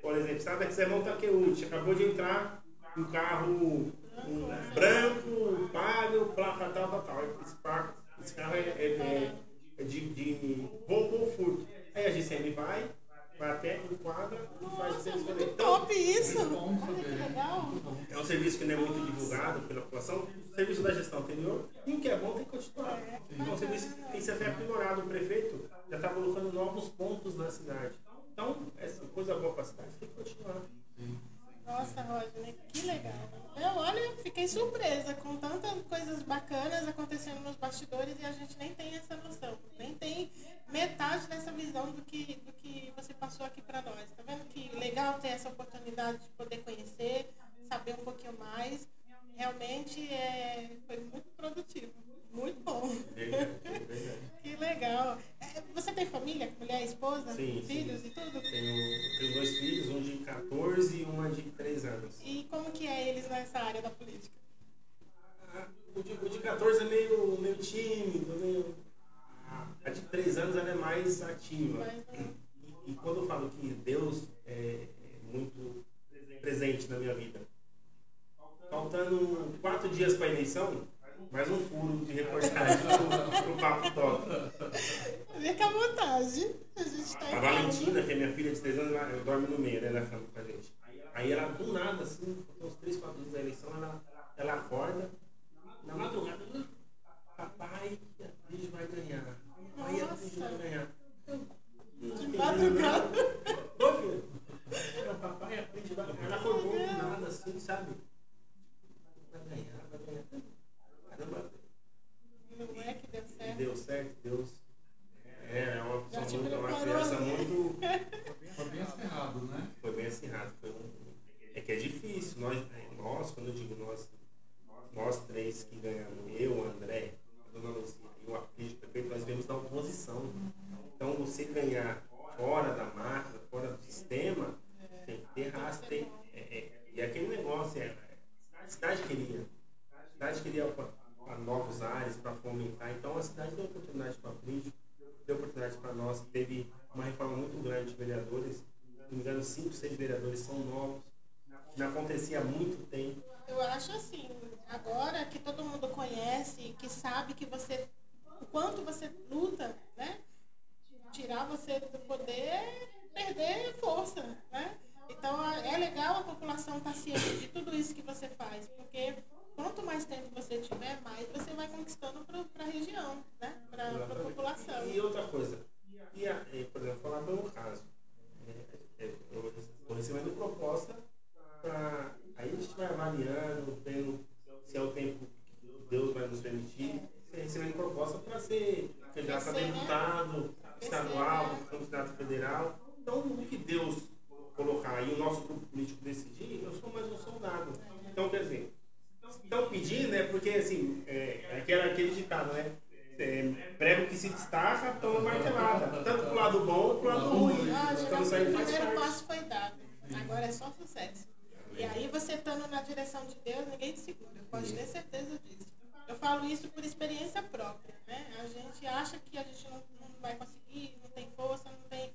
por exemplo, sabe que Zé Taqueute, acabou de entrar um carro um branco, palho, placa tal, tal, tal. Esse, carro, esse carro é, é, é, é de, de roubo ou furto. Aí a GCM vai, vai até, enquadra e faz o serviço também. Então, top isso! Olha que legal! É um serviço que não é muito divulgado pela população, serviço da gestão anterior, e o que é bom tem que continuar. É, é um serviço que tem que ser até aprimorado. O prefeito já está colocando novos pontos na cidade. Então, essa coisa boa para a cidade tem que continuar. Nossa, Rodney, que legal. Eu, olha, fiquei surpresa com tantas coisas bacanas acontecendo nos bastidores e a gente nem tem essa noção. Nem tem metade dessa visão do que, do que você passou aqui para nós. Tá vendo que legal ter essa oportunidade de poder conhecer, saber um pouquinho mais. Realmente é, foi muito produtivo. Muito bom. que legal. É, você tem família, mulher, esposa, sim, filhos sim. e tudo? Tenho, tenho dois filhos, um de 14 e uma de 3 anos. E como que é eles nessa área da política? Ah, o, de, o de 14 é meio, meio tímido, meio... A de 3 anos ela é mais ativa. E, e, quando eu falo que Deus é, é muito presente na minha vida, faltando quatro dias para a eleição, mais um furo de reportagem pro, pro Papo Top. Fica à vontade. A gente tá A Valentina, que é minha filha de 3 anos, ela dorme no meio, né? Ela com a gente. Aí ela, do nada, assim, uns 3, 4 dias da eleição, ela, ela acorda. Na madrugada, papai, a gente vai ganhar. Papai, a gente vai ganhar. De madrugada. Ô, filho. Papai, a gente vai ganhar. Ela acordou do nada, assim, sabe? Vai ganhar, vai ganhar caramba. Não é que deu certo. Certo, Deus. É, é uma, pessoa muito, uma criança muito. Foi bem acirrado, né? Foi bem acirrado. Foi um... É que é difícil. Nós, nós, quando eu digo nós, nós três que ganhamos, eu, o André, a dona Luzia e o Aprígio Prefeito, nós vemos na oposição. Então, você ganhar fora da máquina, fora do sistema, tem que ter raça. Tem, é, é, e aquele negócio, é, a cidade queria. A cidade queria a novos ares, para fomentar. Então a cidade deu oportunidade para a política, deu oportunidade para nós. Teve uma reforma muito grande de vereadores. Se não me engano, cinco, seis vereadores são novos. Não acontecia há muito tempo. Eu acho assim, agora que todo mundo conhece, que sabe que você, o quanto você luta, né? Tirar você do poder perder força, né? Então é legal a população estar ciente de tudo isso que você faz, porque quanto mais tempo você tiver, mais você vai conquistando para a região, né? para a população. E outra coisa, e a, por exemplo, falar pelo caso, é, é, eu estou recebendo proposta para. Aí a gente vai avaliando, vendo se é o tempo que Deus vai nos permitir, recebendo proposta para ser candidato a né? deputado, né? estadual, candidato federal. Então, o que Deus colocar e o nosso grupo político decidir, eu sou mais um soldado. Então, quer dizer, estão pedindo, né? Porque assim, é, aquele, aquele ditado, né? É, prego que se destaca, toma martelada. Tanto pro lado bom quanto pro lado ruim. Ah, então isso aí O primeiro passo foi dado. Agora é só sucesso. E aí você estando na direção de Deus, ninguém te segura. Pode ter certeza disso. Eu falo isso por experiência própria. Né? A gente acha que a gente não, não vai conseguir, não tem força, não tem.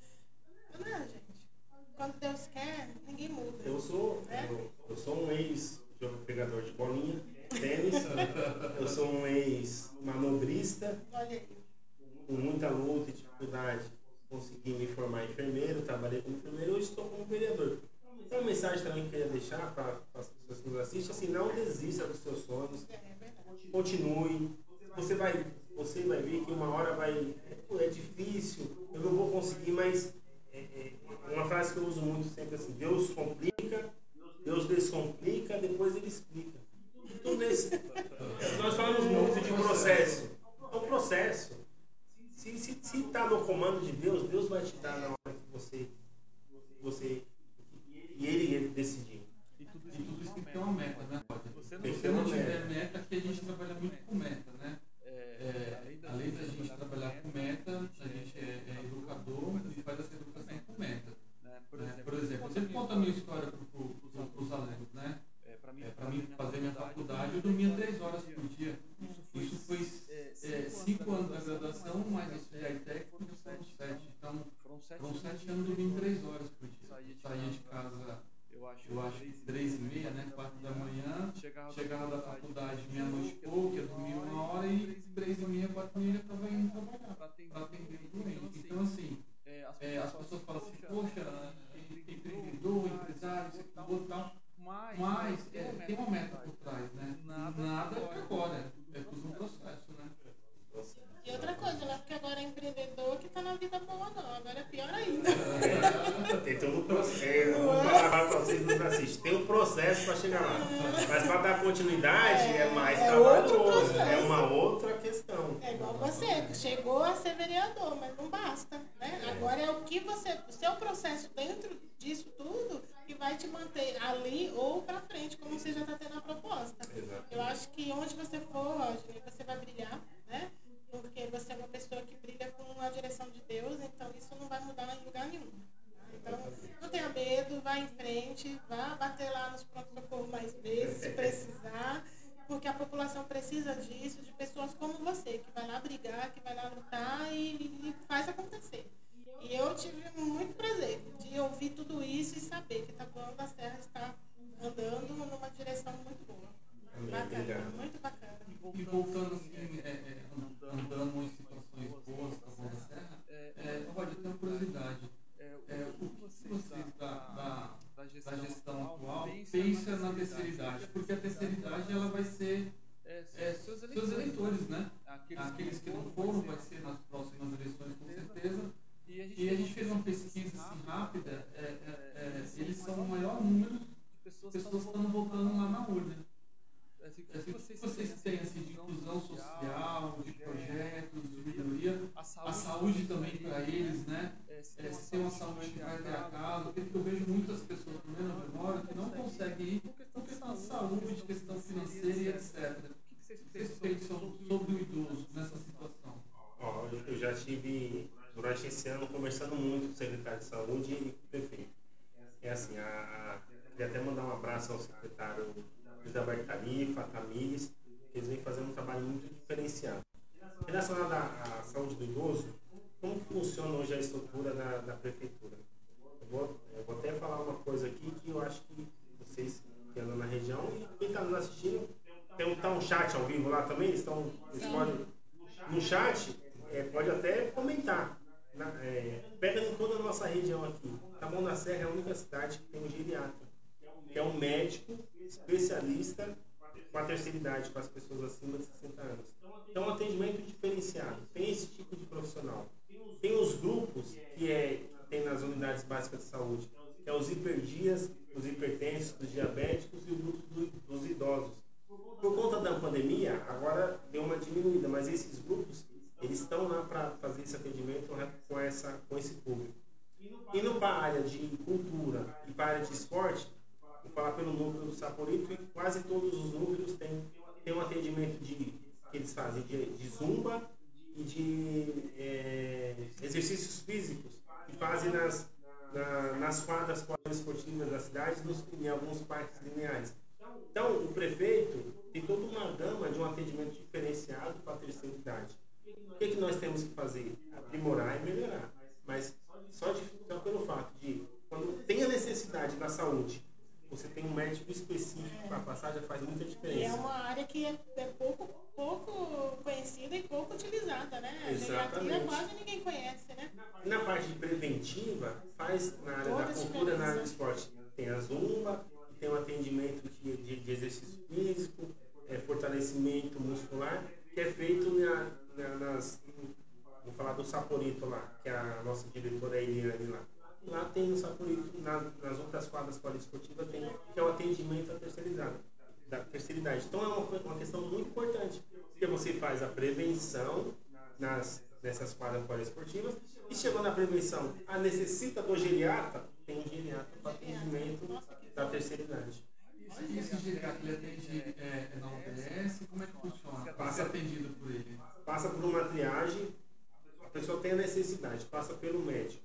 Não gente. Quando Deus quer, ninguém muda. Eu sou, né? eu, eu sou um ex jogo pegador de bolinha, tênis. eu sou um ex-manobrista. Com muita luta e dificuldade, consegui me formar enfermeiro, trabalhei como enfermeiro, hoje estou como vereador. Então, uma mensagem também que eu queria deixar para as pessoas que nos assistem, assim, não desista dos seus sonhos. Continue. Você vai, você vai ver que uma hora vai. É difícil, eu não vou conseguir, mas é, é, uma frase que eu uso muito sempre assim, Deus complica, Deus descomplica, depois ele explica. Tudo nesse, nós falamos muito de processo. É um processo. Se está se, se tá no comando de Deus, Deus vai te dar na hora que você. você e ele, ele decidir. E tudo, e tudo isso tem que ter uma meta, né? Você não, se não tiver meta, que a gente trabalha muito com meta, né? É, é, além da gente trabalhar com meta, a gente é, é educador e faz essa educação com meta. Né? Por, exemplo, por exemplo, eu sempre conto a minha história para os alunos, né? É, para mim, mim, fazer minha faculdade, eu dormia três horas por dia. Isso foi é, cinco anos da graduação, mais auxiliar técnico, foram sete. Então, foram sete anos dormindo três horas por dia. Saía de casa eu acho, eu acho três e meia, né? Quatro da manhã, chegava, chegava da faculdade meia-noite e pouco, ia dormir uma hora e três e meia, quatro e meia estava indo trabalhar para atender o doente. Então, assim, é, as, pessoas, é, as pessoas falam assim, poxa, empreendedor, empresário, isso aqui, outro tal. Mas, mas é, tem uma meta por trás, né? Nada, nada é agora, é tudo um processo, né? E outra coisa, não é porque agora é empreendedor que tá na vida boa, não. Agora é pior ainda. É, tem todo o processo. Vou falar para vocês que assistem. Tem um processo para chegar lá. Mas para dar continuidade é, é mais é trabalhoso. É uma outra É igual você. Chegou a ser vereador, mas não basta. Né? Agora é o que você. O seu processo dentro disso tudo que vai te manter ali ou para frente, como você já está tendo a proposta. Exato. Eu acho que onde você for, Roger, você vai brilhar, né? porque você é uma pessoa que brilha com a direção de Deus, então isso não vai mudar em lugar nenhum. Então, não tenha medo, vá em frente, vá bater lá nos pronto-socorro mais vezes, se precisar, porque a população precisa disso, de pessoas como você, que vai lá brigar, que vai lá lutar e, e faz acontecer. E eu tive muito prazer de ouvir tudo isso e saber que Taboão da Serra está andando numa direção muito boa. Bacana, muito bacana. E voltando assim, é, é, andando em situações boas para a da Serra, é, é, eu tenho curiosidade. É, o que vocês da, da, da, gestão, atual pensa na terceira idade? Porque a terceira idade ela vai ser é, seus, eleitores, seus eleitores, né? Aqueles, Aqueles que não foram, vai ser nas próximas eleições, com certeza. E a gente, e a gente fez uma pesquisa assim, rápida, é, é, eles são o maior número de pessoas que estão voltando lá na urna assim, o que vocês, vocês têm assim, de inclusão social, de projetos, de melhoria, a saúde, a saúde também para eles, né? É, se é, tem uma saúde que vai ter a casa, porque eu vejo muitas pessoas no conseguem ir por questão de saúde, questão financeira e etc. O que vocês pensam sobre o idoso nessa situação? Eu já tive, durante esse ano, conversando muito com o secretário de saúde e com o prefeito. É assim, a, a, queria até mandar um abraço ao secretário Isabel Tarifa, Tamires, que eles vêm fazendo um trabalho muito diferenciado. Relacionado à, à saúde do idoso, como funciona hoje a estrutura da, da prefeitura? Eu vou, eu vou, até falar uma coisa aqui que eu acho que vocês que andam na região e quem está nos assistindo, tem um, tá um chat ao vivo lá também, eles, estão, eles podem, no chat, é, pode até comentar. Na, é, pega em toda a nossa região aqui. Taboão da Serra é a única cidade que tem um geriatra que é um médico especialista com a terceira idade, com as pessoas acima de 60 anos. Então, um atendimento diferenciado. Tem esse tipo de profissional. Tem os grupos que, é, que tem nas unidades básicas de saúde, que é os hiperdias, os hipertensos, os diabéticos e o grupo do, dos idosos. Por conta da pandemia, agora deu uma diminuída, mas esses grupos, eles estão lá para fazer esse atendimento com, essa, com esse público. Indo para a área de cultura e para a área de esporte, vou falar pelo núcleo do Saporito, e quase todos os núcleos têm, têm um atendimento de, que eles fazem de, de zumba e de é, exercícios físicos que fazem nas, na, nas quadras esportivas da cidade nos, em alguns parques lineares. Então, o prefeito tem toda uma gama de um atendimento diferenciado para a terceira idade. O que, que nós temos que fazer? Aprimorar e melhorar. Mas só dificultar pelo fato de, quando tem a necessidade da saúde, você tem um médico específico é. para passar, já faz muita diferença. E é uma área que é, é pouco, pouco conhecida e pouco utilizada, né? Exatamente. A quase ninguém conhece, né? Na parte preventiva, faz na área Toda da cultura, na área do esporte. Tem a zumba, tem o um atendimento de, de, de exercício físico, é, fortalecimento muscular, que é feito na, né, nas, vou falar do Saporito lá, que é a nossa diretora Eliane lá. Lá tem o Saporito, na, nas outras quadras poliesportivas tem, que é o atendimento à terceirizada, da terceira idade. Então é uma, uma questão muito importante, porque você faz a prevenção nas, nessas quadras poliesportivas e chegando na prevenção, a necessita do geriata, tem o geriata para atendimento da terceira idade. E esse geriata, ele atende é, é na UBS? Como é que funciona? É Passa atendido por ele? Passa por uma triagem, a pessoa tem a necessidade, passa pelo médico.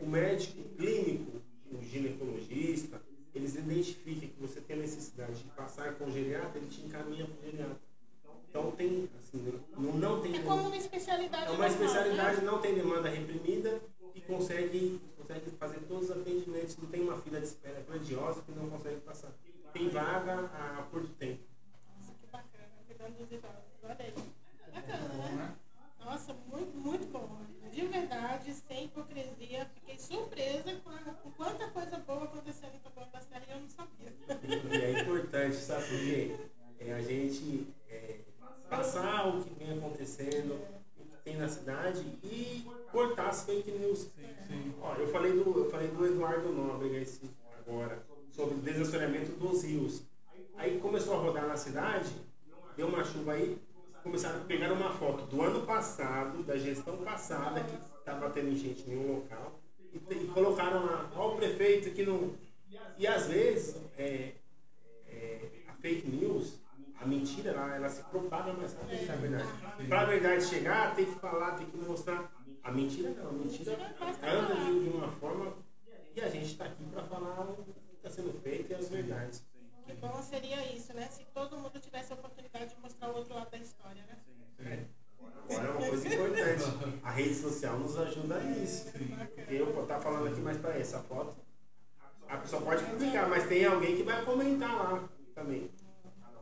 O médico clínico, o ginecologista, eles identificam que você tem a necessidade de passar com o geriatra, ele te encaminha para o geriatra. Então tem, assim, não, não tem. É como uma especialidade. É uma especialidade, né? não tem demanda reprimida e consegue, consegue fazer todos os atendimentos. Não tem uma fila de espera grandiosa que não consegue passar. Tem vaga a curto tempo. Nossa, que bacana, cuidando dos idosos. Olha aí. Bacana, né? Nossa, muito, muito bom. De verdade, sem hipocrisia, fiquei surpresa com, a, com quanta coisa boa acontecendo em Taboão da Serra e eu não sabia. E é importante, sabe por quê? É a gente é, passar o que vem acontecendo, o que tem na cidade e cortar as fake news. Sim, sim. Ó, eu, falei do, eu falei do Eduardo Nóbrega esse, agora, sobre o desassoreamento dos rios. Aí começou a rodar na cidade, deu uma chuva aí, começaram a pegar uma foto do ano passado, da gestão passada, que estava tendo gente em um local, e, e colocaram lá, ó o prefeito que não. E às vezes é, é, a fake news, a mentira, ela, ela se propaga mais rápido que a verdade. Para a verdade chegar, tem que falar, tem que mostrar. A mentira não, a mentira anda de uma forma e a gente está aqui para falar o que está sendo feito e as verdades. Que bom seria isso, né? Se todo mundo tivesse a outro lado da história, né? É. Agora é uma coisa importante. A rede social nos ajuda nisso. Porque eu vou estar falando aqui, mas para essa foto, a pessoa pode publicar, mas tem alguém que vai comentar lá também.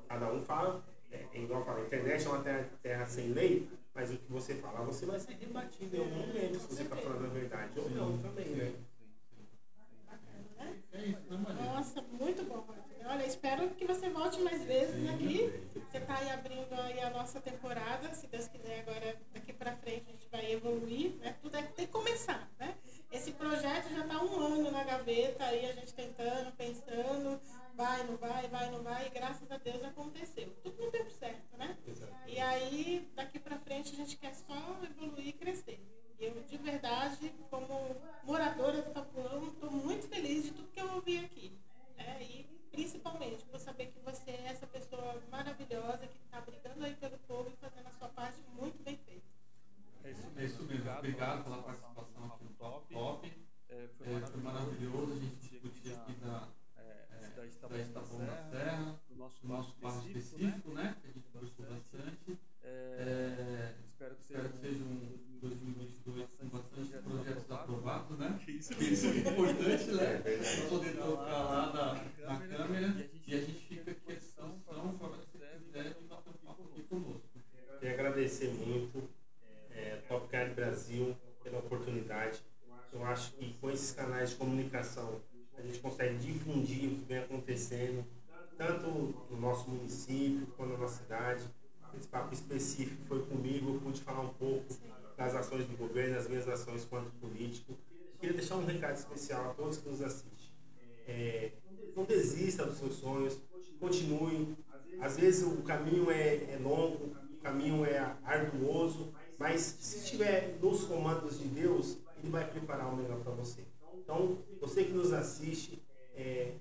Cada um fala, é, é igual fala, a internet é uma terra, terra, sem lei, mas o que você fala, você vai ser rebatido em algum momento, se você está falando a verdade ou não também, né? Nossa, muito bom. Olha, espero que você volte mais vezes aqui. Você está aí abrindo aí a nossa temporada. Se Deus quiser, agora daqui para frente a gente vai evoluir. Né? Tudo é, tem que começar. Né? Esse projeto já está um ano na gaveta, aí a gente tentando, pensando, vai, não vai, vai, não vai, e graças a Deus aconteceu. Tudo no tempo certo, né? E aí, daqui para frente, a gente quer só evoluir e crescer. E eu, de verdade, como moradora do Tapuão, estou muito feliz de tudo que eu ouvi aqui. Né? E principalmente por saber que você é essa pessoa maravilhosa que está brigando aí pelo povo e fazendo a sua parte muito bem feita. É isso mesmo. É isso mesmo. Obrigado pela participação aqui no Top. Top. É, foi, é, foi maravilhoso a gente discutir aqui da, é, da Estação da Serra, do nosso, nosso bairro específico, né? Que a gente gostou bastante. É, espero que seja, que seja um 2022 com bastante projetos aprovados, né? Isso, isso é importante, né? Para poder tocar lá na, na câmera e a gente fica aqui à disposição para você quiser bater um papo aqui conosco. Queria agradecer muito é, Top Card Brasil pela oportunidade. Eu acho que com esses canais de comunicação a gente consegue difundir o que vem acontecendo, tanto no nosso município quanto na nossa cidade. Esse papo específico foi comigo, eu pude falar um pouco das ações do governo, as minhas ações quanto político. Queria deixar um recado especial a todos que nos assistem. É, não desista dos seus sonhos, continue. Às vezes o caminho é, é longo, o caminho é arduoso, mas se estiver nos comandos de Deus, Ele vai preparar o melhor para você. Então, você que nos assiste, é,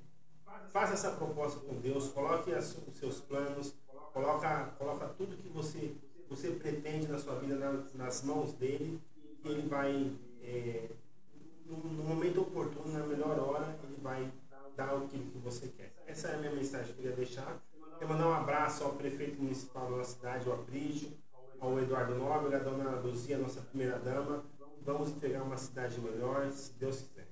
faça essa proposta com Deus, coloque as, os seus planos, coloca, coloca tudo que você você pretende na sua vida nas, nas mãos dele, e ele vai, é, no, no, momento oportuno, na melhor hora, ele vai dar aquilo que você quer. Essa é a minha mensagem que eu queria deixar. Quero mandar um abraço ao prefeito municipal da nossa cidade, o Aprígio, ao Eduardo Nóbrega, a dona Luzia, nossa primeira dama. Vamos entregar uma cidade melhor, se Deus quiser.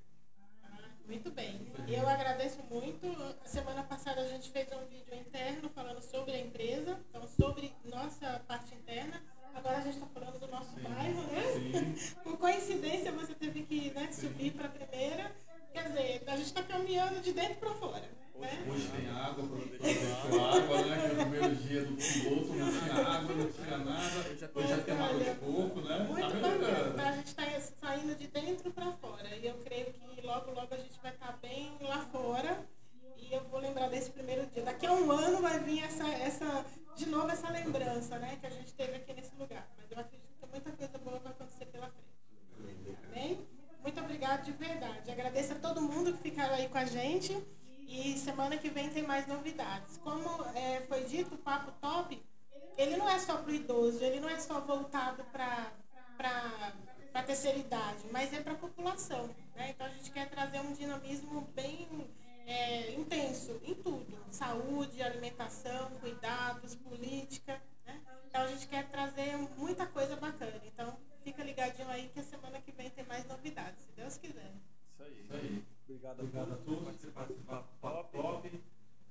Muito bem. Eu agradeço muito. A semana passada a gente fez um vídeo interno falando sobre a empresa, então sobre nossa parte interna. Agora a gente está falando do nosso Sim. bairro, né? Sim. Por coincidência você teve que né, subir para a primeira. Quer dizer, a gente está caminhando de dentro para fora. Né? Hoje tem água, quando deixou água, né? Que é o primeiro dia do piloto, não tinha água, não tinha nada. Hoje já tem água de coco, né? Muito tá bacana. Então, a gente está saindo de dentro para fora. E eu creio que logo, logo a gente vai estar tá bem lá fora. E eu vou lembrar desse primeiro dia. Daqui a um ano vai vir a de novo essa lembrança né, que a gente teve aqui nesse lugar. Mas eu acredito que muita coisa boa vai acontecer pela frente. Amém? Muito obrigado de verdade. Agradeço a todo mundo que ficaram aí com a gente. E semana que vem tem mais novidades. Como é, foi dito, o Papo Top, ele não é só para o idoso, ele não é só voltado para a terceira idade, mas é para a população. Né? Então a gente quer trazer um dinamismo bem é, intenso em tudo: saúde, alimentação, cuidados, política. Né? Então a gente quer trazer muita coisa bacana. Então Fica ligadinho aí que a semana que vem tem mais novidades, se Deus quiser. Isso aí. Isso aí. Obrigado, obrigado a todos por Top.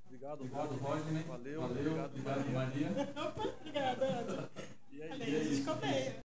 Obrigado, obrigado Valeu, Valeu, obrigado, obrigado Maria. Maria. Opa, obrigado, Ana. E é aí, a gente comeia.